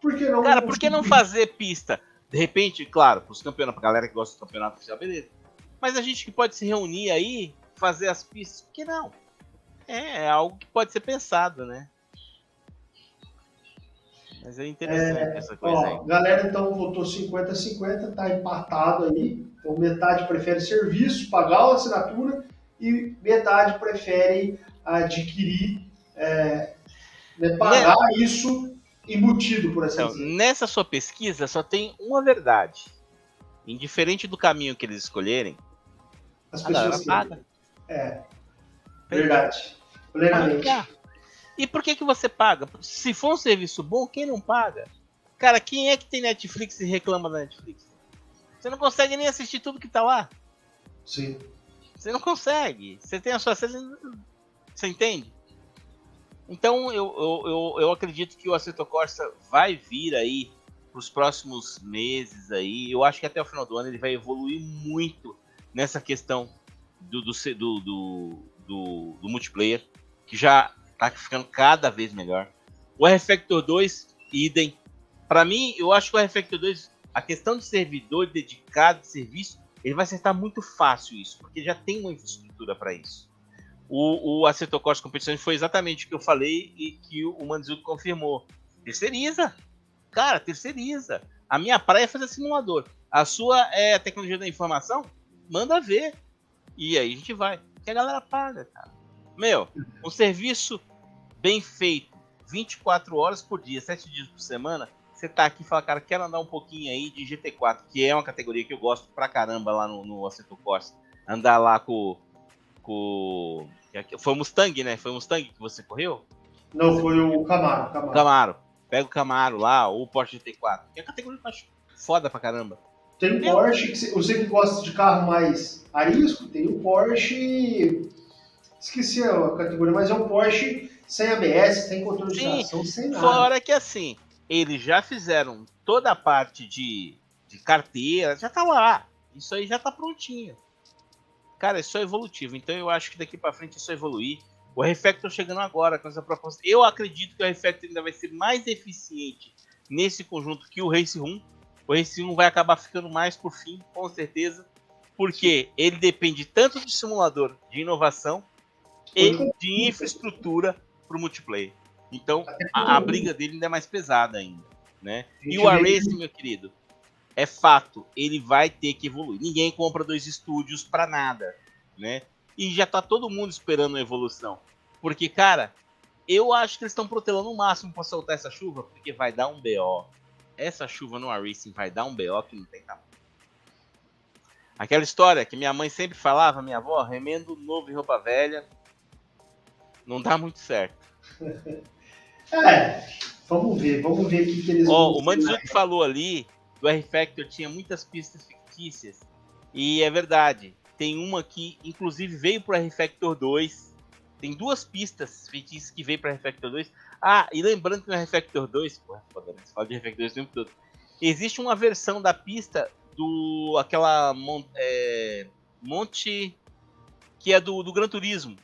Por que não? Cara, por que não fazer pista? De repente, claro, para os campeonatos, pra galera que gosta do campeonato oficial, beleza. Mas a gente que pode se reunir aí, fazer as pistas, por que não? É, é algo que pode ser pensado, né? Mas é interessante é, essa coisa ó, aí. Galera, então votou 50-50, tá empatado aí. Então metade prefere serviço, pagar a assinatura e metade prefere adquirir, é, né, pagar isso embutido, por assim então, dizer. Nessa sua pesquisa só tem uma verdade. Indiferente do caminho que eles escolherem, as pessoas pagam. É, verdade. Plenamente. E por que, que você paga? Se for um serviço bom, quem não paga? Cara, quem é que tem Netflix e reclama da Netflix? Você não consegue nem assistir tudo que tá lá. Sim. Você não consegue. Você tem a sua série. Você entende? Então eu, eu, eu, eu acredito que o Assetto Corsa vai vir aí para os próximos meses aí. Eu acho que até o final do ano ele vai evoluir muito nessa questão do, do, do, do, do, multiplayer, que já tá ficando cada vez melhor. O R-Factor 2, idem. Para mim, eu acho que o R-Factor 2, a questão de servidor dedicado de serviço, ele vai acertar muito fácil isso, porque já tem uma infraestrutura para isso. O, o Assetto Corsa Competições foi exatamente o que eu falei e que o Manzuki confirmou. Terceiriza. Cara, terceiriza. A minha praia é fazer simulador. A sua é a tecnologia da informação? Manda ver. E aí a gente vai. Que a galera paga, cara. Meu, um serviço bem feito, 24 horas por dia, 7 dias por semana, você tá aqui e fala, cara, quero andar um pouquinho aí de GT4, que é uma categoria que eu gosto pra caramba lá no, no Assetto Corsa. Andar lá com, com. Foi o Mustang, né? Foi o Mustang que você correu? Não, foi o Camaro. Camaro. Camaro. Pega o Camaro lá, ou o Porsche GT4. Que é a categoria que eu acho foda pra caramba. Tem o Porsche, que você que gosta de carro mais arisco, tem o Porsche esqueci a categoria, mas é um Porsche sem ABS, sem controle Sim, de tração, sem nada. Fora que assim, eles já fizeram toda a parte de, de carteira, já tá lá. Isso aí já tá prontinho. Cara, é evolutivo. Então eu acho que daqui para frente isso vai evoluir. O Refactor chegando agora com essa proposta. Eu acredito que o Refactor ainda vai ser mais eficiente nesse conjunto que o Race 1. O Race 1 vai acabar ficando mais por fim, com certeza. Porque ele depende tanto de simulador de inovação e de infraestrutura para o multiplayer. Então a, a, briga dele ainda é mais pesada ainda, né? E o Arracing, meu querido, é fato, ele vai ter que evoluir. Ninguém compra dois estúdios para nada, né? E já tá todo mundo esperando a evolução. Porque, cara, eu acho que eles estão protelando o máximo para soltar essa chuva, porque vai dar um BO. Essa chuva no Racing vai dar um BO que não tem tamanho. Aquela história que minha mãe sempre falava, minha avó, remendo novo em roupa velha, não dá muito certo. é, vamos ver, vamos ver o que, que eles oh, vão O Mandizuki falou ali do R-Factor tinha muitas pistas fictícias. E é verdade. Tem uma que, inclusive, veio para R-Factor 2. Tem duas pistas fictícias que veio para R-Factor 2. Ah, e lembrando que no R-Factor 2, porra, foda, né? Você fala de R-Factor 2 o tempo todo. Existe uma versão da pista do aquela é, Monte que é do, do Gran Turismo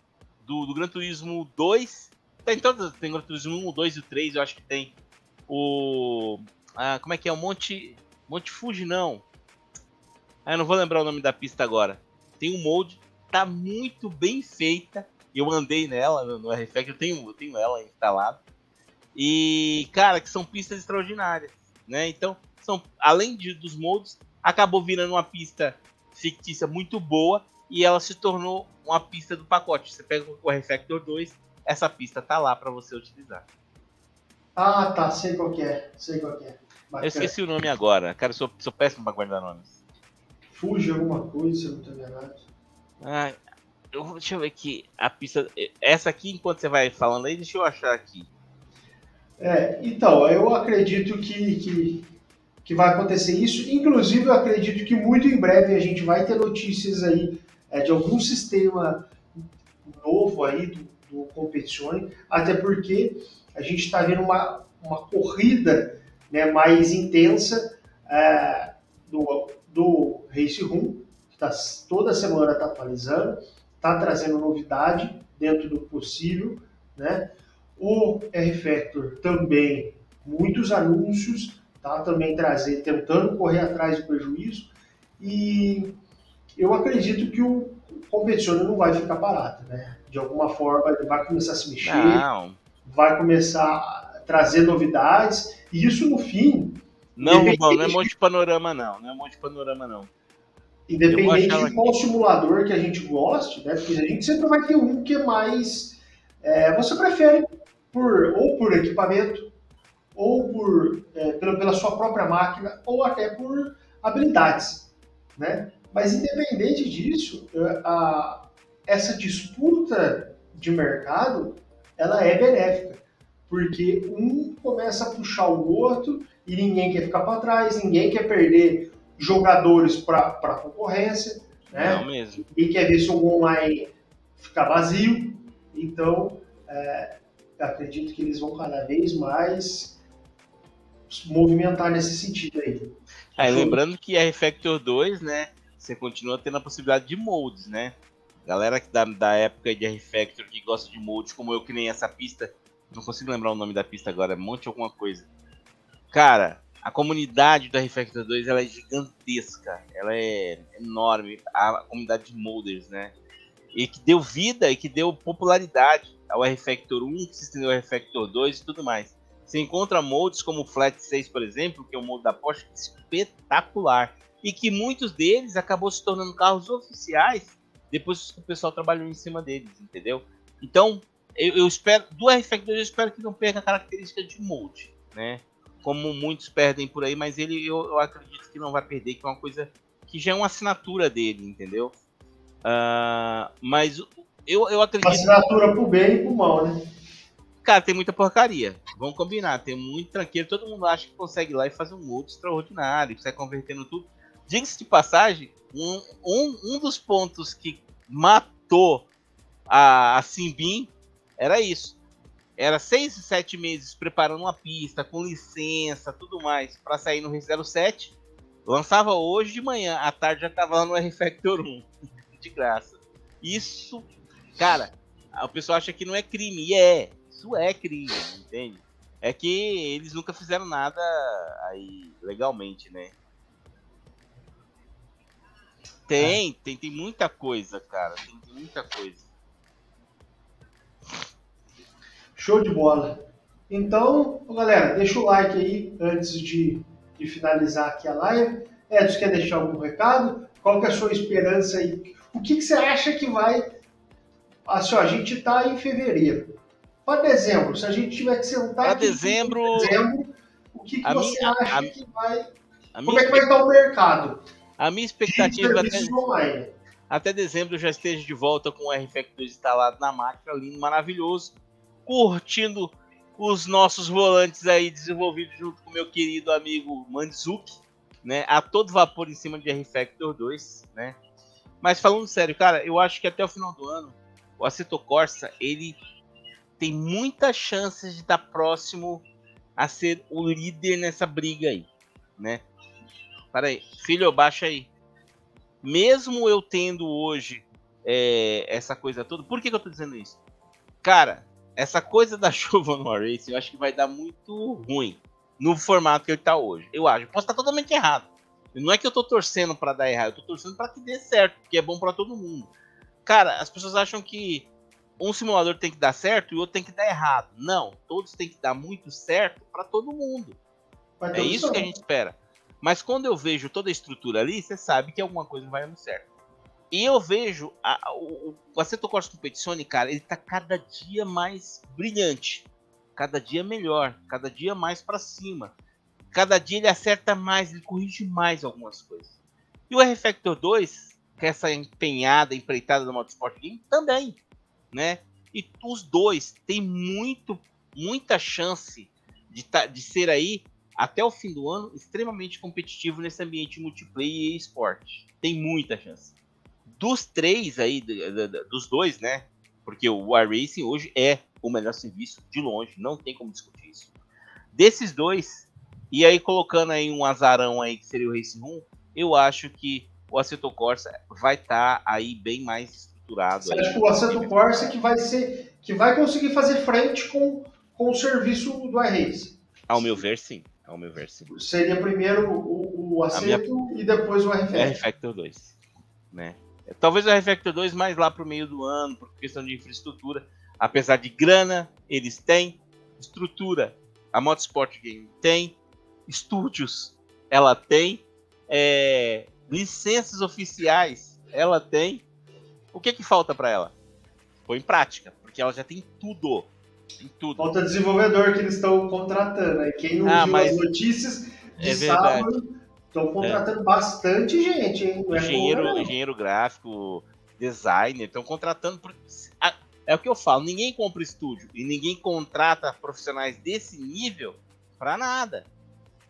do, do Gran Turismo 2. Tem todas, tem Gran Turismo 1, 2 e 3, eu acho que tem. O. Ah, como é que é? O Monte. Monte Fuji, não. Ah, eu não vou lembrar o nome da pista agora. Tem um molde, tá muito bem feita. Eu andei nela no, no RFX, eu tenho, eu tenho ela instalada. E, cara, que são pistas extraordinárias, né? Então, são, além de, dos moldes, acabou virando uma pista fictícia muito boa e ela se tornou uma pista do pacote. Você pega o R-Factor 2, essa pista tá lá para você utilizar. Ah, tá, sei qual que é, sei qual é. Bacana. Eu esqueci o nome agora, cara, eu sou, sou péssimo para guardar nomes. Fuge alguma coisa, se eu não tô enganado. Ah, eu, deixa eu ver aqui, a pista, essa aqui, enquanto você vai falando aí, deixa eu achar aqui. É, então, eu acredito que, que, que vai acontecer isso. Inclusive, eu acredito que muito em breve a gente vai ter notícias aí é, de algum sistema novo aí do, do Competizione, até porque a gente está vendo uma, uma corrida né, mais intensa é, do, do Race Room, que tá, toda semana está atualizando, está trazendo novidade dentro do possível, né? O R-Factor também, muitos anúncios, tá? Também trazer, tentando correr atrás do prejuízo e eu acredito que o competição não vai ficar parado, né? De alguma forma ele vai começar a se mexer, não. vai começar a trazer novidades e isso no fim. Não, Rubão, não é monte de panorama não, não é monte de panorama não. Independente de qual simulador que a gente goste, né? Porque a gente sempre vai ter um que é mais. É, você prefere por, ou por equipamento, ou por, é, pela, pela sua própria máquina, ou até por habilidades. Né? Mas independente disso, é, a, essa disputa de mercado ela é benéfica, porque um começa a puxar o outro e ninguém quer ficar para trás, ninguém quer perder jogadores para a concorrência, né? Não mesmo. Ninguém quer ver se o online ficar vazio. Então, é, acredito que eles vão cada vez mais movimentar nesse sentido aí. É, lembrando que a Refactor 2, né, você continua tendo a possibilidade de moldes, né? Galera da, da época de Refactor que gosta de moldes, como eu que nem essa pista, não consigo lembrar o nome da pista agora, é monte alguma coisa. Cara, a comunidade da Refactor 2 ela é gigantesca, ela é enorme, a comunidade de molders, né? E que deu vida e que deu popularidade ao R-Factor 1, que se estendeu ao R-Factor 2 e tudo mais. Você encontra moldes como o Flat 6, por exemplo, que é o molde da Porsche espetacular. E que muitos deles acabou se tornando carros oficiais depois que o pessoal trabalhou em cima deles, entendeu? Então, eu, eu espero, do R-Factor eu espero que não perca a característica de molde, né? Como muitos perdem por aí, mas ele eu, eu acredito que não vai perder, que é uma coisa que já é uma assinatura dele, entendeu? Uh, mas eu, eu acredito. Assinatura pro bem e pro mal, né? Cara, tem muita porcaria. Vamos combinar. Tem muito tranqueiro. Todo mundo acha que consegue ir lá e fazer um outro extraordinário. Sai convertendo tudo. Diga-se de passagem, um, um, um dos pontos que matou a, a Simbin era isso. Era seis, sete meses preparando uma pista, com licença, tudo mais, para sair no R07. Lançava hoje de manhã, à tarde já tava lá no R-Factor 1. de graça. Isso Cara, o pessoal acha que não é crime. E é. Isso é crime, entende? É que eles nunca fizeram nada aí legalmente, né? Tem, tem, tem muita coisa, cara. Tem, tem muita coisa. Show de bola. Então, galera, deixa o like aí antes de, de finalizar aqui a live. Edson, quer deixar algum recado? Qual que é a sua esperança aí? O que, que você acha que vai assim, ó, a gente está em fevereiro. Para dezembro, se a gente tiver que sentar para dezembro, dezembro, o que, que você minha, acha a, que vai. Como é que vai estar o mercado? A minha expectativa até, até dezembro eu já esteja de volta com o RFAC 2 instalado na máquina, lindo, maravilhoso, curtindo os nossos volantes aí desenvolvidos junto com meu querido amigo Manzuki, né? A todo vapor em cima de R-Factor 2, né? Mas falando sério, cara, eu acho que até o final do ano o Assetto Corsa ele tem muitas chances de estar próximo a ser o líder nessa briga aí, né? Para aí, filho, baixa aí. Mesmo eu tendo hoje é, essa coisa toda, por que, que eu tô dizendo isso? Cara, essa coisa da chuva no Race eu acho que vai dar muito ruim no formato que ele tá hoje. Eu acho. Posso estar totalmente errado. Não é que eu tô torcendo para dar errado, eu tô torcendo para que dê certo, porque é bom para todo mundo. Cara, as pessoas acham que um simulador tem que dar certo e o outro tem que dar errado. Não, todos têm que dar muito certo para todo mundo. É isso que a gente espera. Mas quando eu vejo toda a estrutura ali, você sabe que alguma coisa vai dando certo. E eu vejo a, o, o Assetto Corsa Competizione, cara, ele tá cada dia mais brilhante, cada dia melhor, cada dia mais para cima. Cada dia ele acerta mais, ele corrige mais algumas coisas. E o R-Factor 2, que é essa empenhada, empreitada do Motorsport Game, também, né? E os dois têm muito, muita chance de, tá, de ser aí, até o fim do ano, extremamente competitivo nesse ambiente multiplayer e esporte. Tem muita chance. Dos três aí, dos dois, né? Porque o iRacing hoje é o melhor serviço de longe, não tem como discutir isso. Desses dois, e aí colocando aí um azarão aí que seria o Race 1, eu acho que o Assetto Corsa vai estar tá aí bem mais estruturado. Você acha que o Assetto Corsa que vai ser que vai conseguir fazer frente com, com o serviço do iRace? Ao meu ver, sim. Ao meu ver, sim. Seria primeiro o, o Assetto minha... e depois o R-Factor. R-Factor 2. Né? Talvez o R-Factor 2 mais lá para o meio do ano, por questão de infraestrutura. Apesar de grana, eles têm. Estrutura, a Motorsport Game tem. Estúdios, ela tem. É, licenças oficiais, ela tem. O que que falta para ela? Põe em prática, porque ela já tem tudo. Tem tudo. Falta desenvolvedor que eles estão contratando. Né? Quem não ah, viu mas... as notícias de é sábado, estão contratando é. bastante gente, hein? Não é engenheiro, é engenheiro gráfico, designer, estão contratando. É o que eu falo, ninguém compra estúdio e ninguém contrata profissionais desse nível para nada.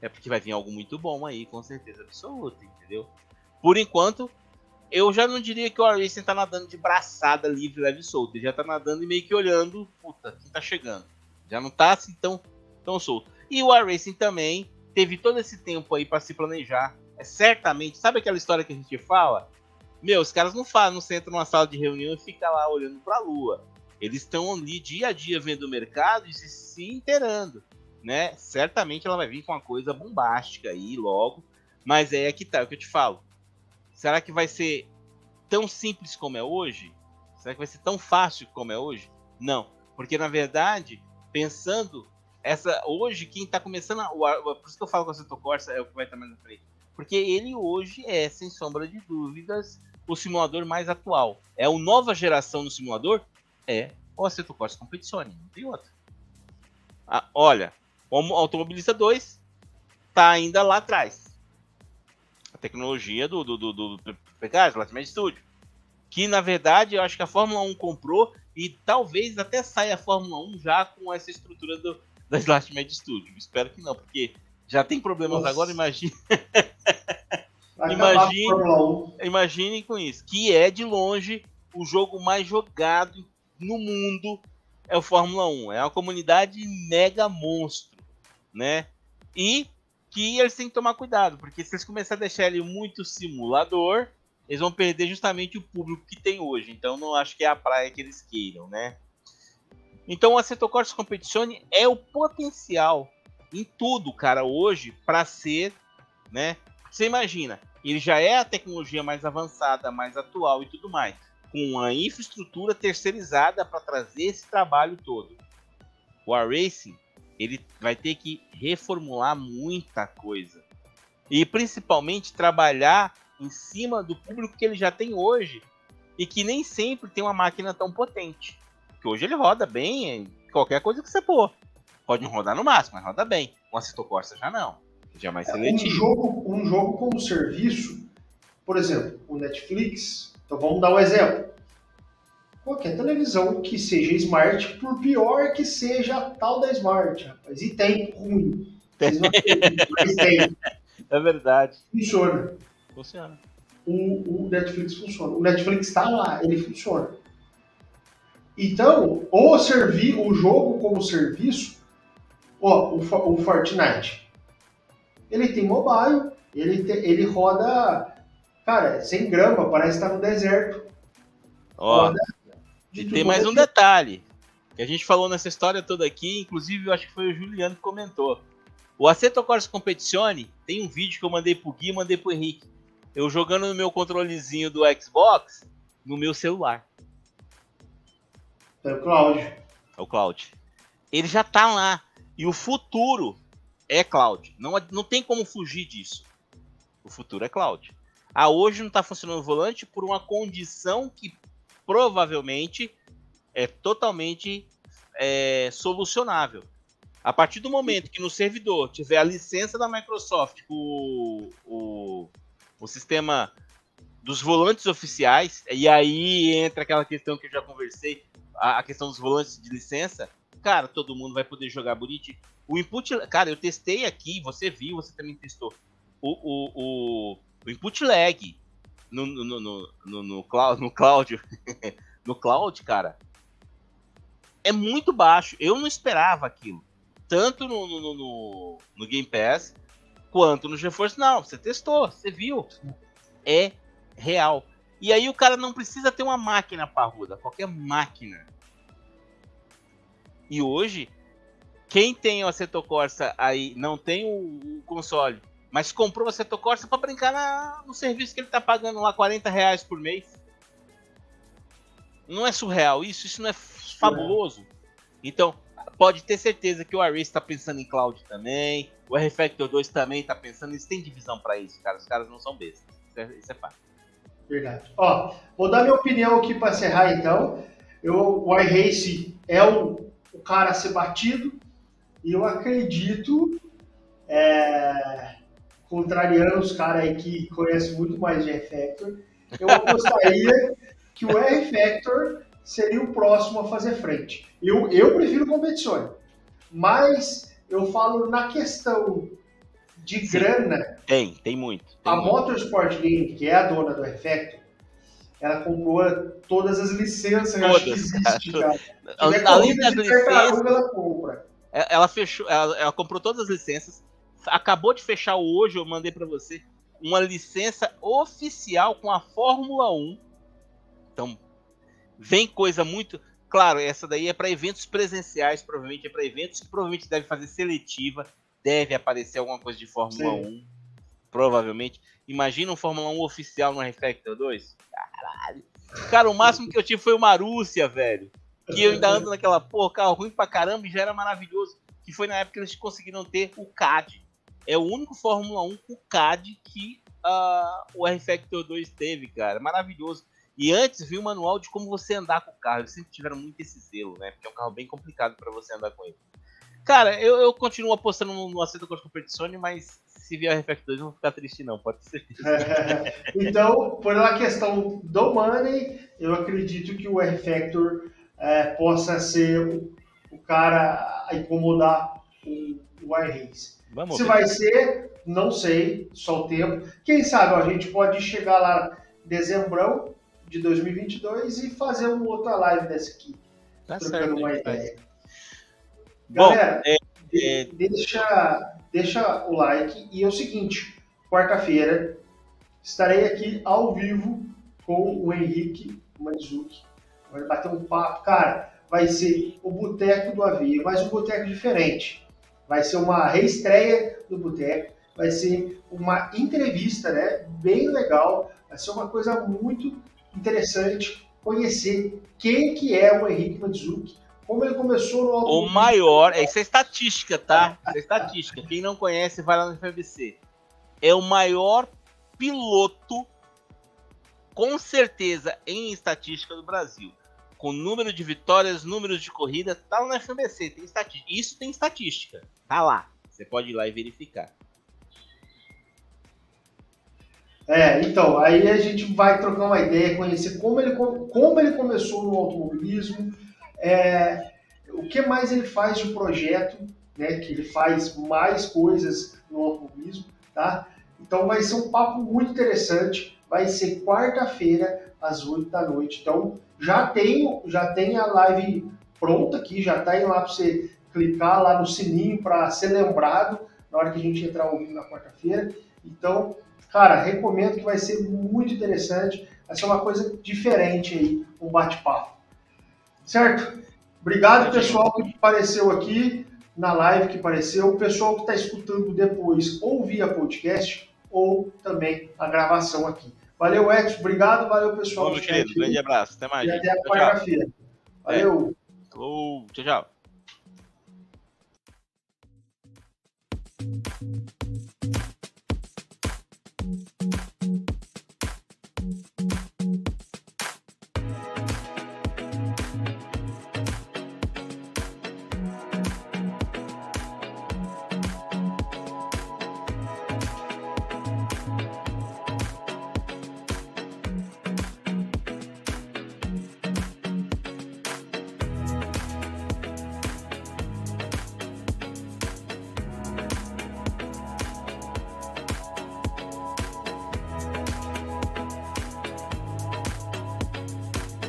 É porque vai vir algo muito bom aí, com certeza absoluta, entendeu? Por enquanto, eu já não diria que o Racing tá nadando de braçada livre, leve e solto. Ele já tá nadando e meio que olhando, puta, quem tá chegando. Já não tá assim tão, tão solto. E o Racing também teve todo esse tempo aí para se planejar. É certamente, sabe aquela história que a gente fala? Meu, os caras não fazem, não sentam numa sala de reunião e ficam lá olhando para a lua. Eles estão ali dia a dia vendo o mercado e se, se inteirando, né? Certamente ela vai vir com uma coisa bombástica aí logo, mas é que tá, é o que eu te falo. Será que vai ser tão simples como é hoje? Será que vai ser tão fácil como é hoje? Não, porque na verdade, pensando essa hoje quem está começando, a, por isso que eu falo com o Setor Corsa é o que vai estar mais na frente, porque ele hoje é sem sombra de dúvidas o simulador mais atual. É a nova geração do simulador? É o Assetto Corsa Competizione, não tem outro. Ah, olha, o Automobilista 2 está ainda lá atrás tecnologia do, do, do, do Pegasus, Studio. Que na verdade eu acho que a Fórmula 1 comprou e talvez até saia a Fórmula 1 já com essa estrutura do, da Lightman Studio. Espero que não, porque já tem problemas Nossa. agora, imagine. imagine, imagine com isso. Que é de longe o jogo mais jogado no mundo é o Fórmula 1. É uma comunidade mega monstro, né? E que eles têm que tomar cuidado, porque se eles começarem a deixar ele muito simulador, eles vão perder justamente o público que tem hoje. Então não acho que é a praia que eles queiram, né? Então o Assetto Corsa Competizione é o potencial em tudo, cara, hoje para ser, né? Você imagina, ele já é a tecnologia mais avançada, mais atual e tudo mais, com a infraestrutura terceirizada para trazer esse trabalho todo. O iRacing ele vai ter que reformular muita coisa. E principalmente trabalhar em cima do público que ele já tem hoje. E que nem sempre tem uma máquina tão potente. Que hoje ele roda bem em qualquer coisa que você pôr. Pode não rodar no máximo, mas roda bem. Com a Cito Corsa já não. Já é mais seletivo. Um jogo, um jogo como serviço, por exemplo, o Netflix. Então vamos dar um exemplo qualquer televisão que seja smart, por pior que seja a tal da smart, rapaz. E tem ruim. Mas tem. É verdade. Funciona. Funciona. O, o Netflix funciona. O Netflix está lá, ele funciona. Então, o servir o jogo como serviço, ó, o, o Fortnite, ele tem mobile, ele, te, ele roda, cara, sem grama, parece estar tá no deserto. Ó, roda e tem mais um detalhe que a gente falou nessa história toda aqui, inclusive eu acho que foi o Juliano que comentou. O Assetto Corsa Competizione tem um vídeo que eu mandei pro Gui e mandei pro Henrique. Eu jogando no meu controlezinho do Xbox no meu celular. É o Cloud. É o Cloud. Ele já tá lá. E o futuro é cloud. Não, não tem como fugir disso. O futuro é cloud. Ah, hoje não está funcionando o volante por uma condição que provavelmente é totalmente é, solucionável. A partir do momento que no servidor tiver a licença da Microsoft, o, o, o sistema dos volantes oficiais, e aí entra aquela questão que eu já conversei, a, a questão dos volantes de licença, cara, todo mundo vai poder jogar bonitinho. O input, cara, eu testei aqui, você viu, você também testou. O, o, o, o input lag no, no, no, no, no cloud, no cloud, no cloud, cara, é muito baixo. Eu não esperava aquilo. Tanto no, no, no, no Game Pass quanto no GeForce Now. Você testou, você viu. É real. E aí o cara não precisa ter uma máquina parruda, qualquer máquina. E hoje, quem tem o Assetto Corsa aí, não tem o, console, mas comprou o Assetto Corsa para brincar na, no serviço que ele tá pagando lá 40 reais por mês. Não é surreal isso? Isso não é fabuloso? Então, pode ter certeza que o Array está pensando em cloud também, o R-Factor 2 também está pensando, eles têm divisão para isso, cara. Os caras não são bestas. Isso é, isso é. Verdade. Ó, vou dar minha opinião aqui para encerrar então. Eu, o iRace é o, o cara a ser batido e eu acredito, é, contrariando os caras aí que conhecem muito mais de R-Factor, eu apostaria que o R-Factor seria o próximo a fazer frente. Eu, eu prefiro competições, mas eu falo na questão de Sim. grana. Tem, tem muito. Tem a muito. Motorsport Game, que é a dona do Effecto, ela comprou todas as licenças todas, que existe, cara. cara. Além das licenças, ela compra. É, ela fechou, ela, ela, comprou todas as licenças. Acabou de fechar hoje, eu mandei para você uma licença oficial com a Fórmula 1. Então, vem coisa muito. Claro, essa daí é para eventos presenciais, provavelmente é para eventos que provavelmente deve fazer seletiva deve aparecer alguma coisa de Fórmula Sim. 1. Provavelmente. Imagina um Fórmula 1 oficial no Refactor 2? Caralho. Cara, o máximo que eu tive foi uma Rússia, velho. Que eu ainda ando naquela porra, carro ruim pra caramba e já era maravilhoso. Que foi na época que eles conseguiram ter o CAD. É o único Fórmula 1 com CAD que uh, o R-Factor 2 teve, cara. Maravilhoso. E antes vi o manual de como você andar com o carro. Eles sempre tiveram muito esse zelo, né? Porque é um carro bem complicado para você andar com ele. Cara, eu, eu continuo apostando no, no com as competições, mas se vier o RFX2 não vou ficar triste não, pode ser. então, por uma questão do money, eu acredito que o R-Factor é, possa ser o, o, cara a incomodar o, o. Vamos se ver. vai ser, não sei, só o tempo. Quem sabe ó, a gente pode chegar lá em dezembro de 2022 e fazer uma outra live dessa aqui. Tá certo, uma ideia. Galera, Bom, é, é... Deixa, deixa o like e é o seguinte, quarta-feira estarei aqui ao vivo com o Henrique Manizuki. Vai bater um papo. Cara, vai ser o Boteco do Avia, mas um boteco diferente. Vai ser uma reestreia do Boteco, vai ser uma entrevista, né? Bem legal, vai ser uma coisa muito interessante conhecer quem que é o Henrique Manizuki, como ele começou no O maior, isso é estatística, tá? Isso é estatística. Quem não conhece, vai lá no FBC. É o maior piloto, com certeza, em estatística do Brasil. Com número de vitórias, números de corrida, tá lá no FBC. Tem estatística. Isso tem estatística. Tá lá. Você pode ir lá e verificar. É, então, aí a gente vai trocar uma ideia, conhecer como ele, como ele começou no automobilismo, é, o que mais ele faz de projeto, né, que ele faz mais coisas no automobilismo, tá? Então vai ser um papo muito interessante, vai ser quarta-feira às 8 da noite. Então já tem, já tem a live pronta aqui, já tá aí lá para você clicar lá no sininho para ser lembrado na hora que a gente entrar ao vivo na quarta-feira. Então, cara, recomendo que vai ser muito interessante, vai ser uma coisa diferente aí, um bate-papo. Certo? Obrigado, pessoal, que apareceu aqui na live, que apareceu. O pessoal que está escutando depois, ou via podcast, ou também a gravação aqui. Valeu, Edson. Obrigado. Valeu, pessoal. Bom, meu querido. Grande abraço. Até mais. E até a quarta-feira. Valeu. É. Tchau, tchau.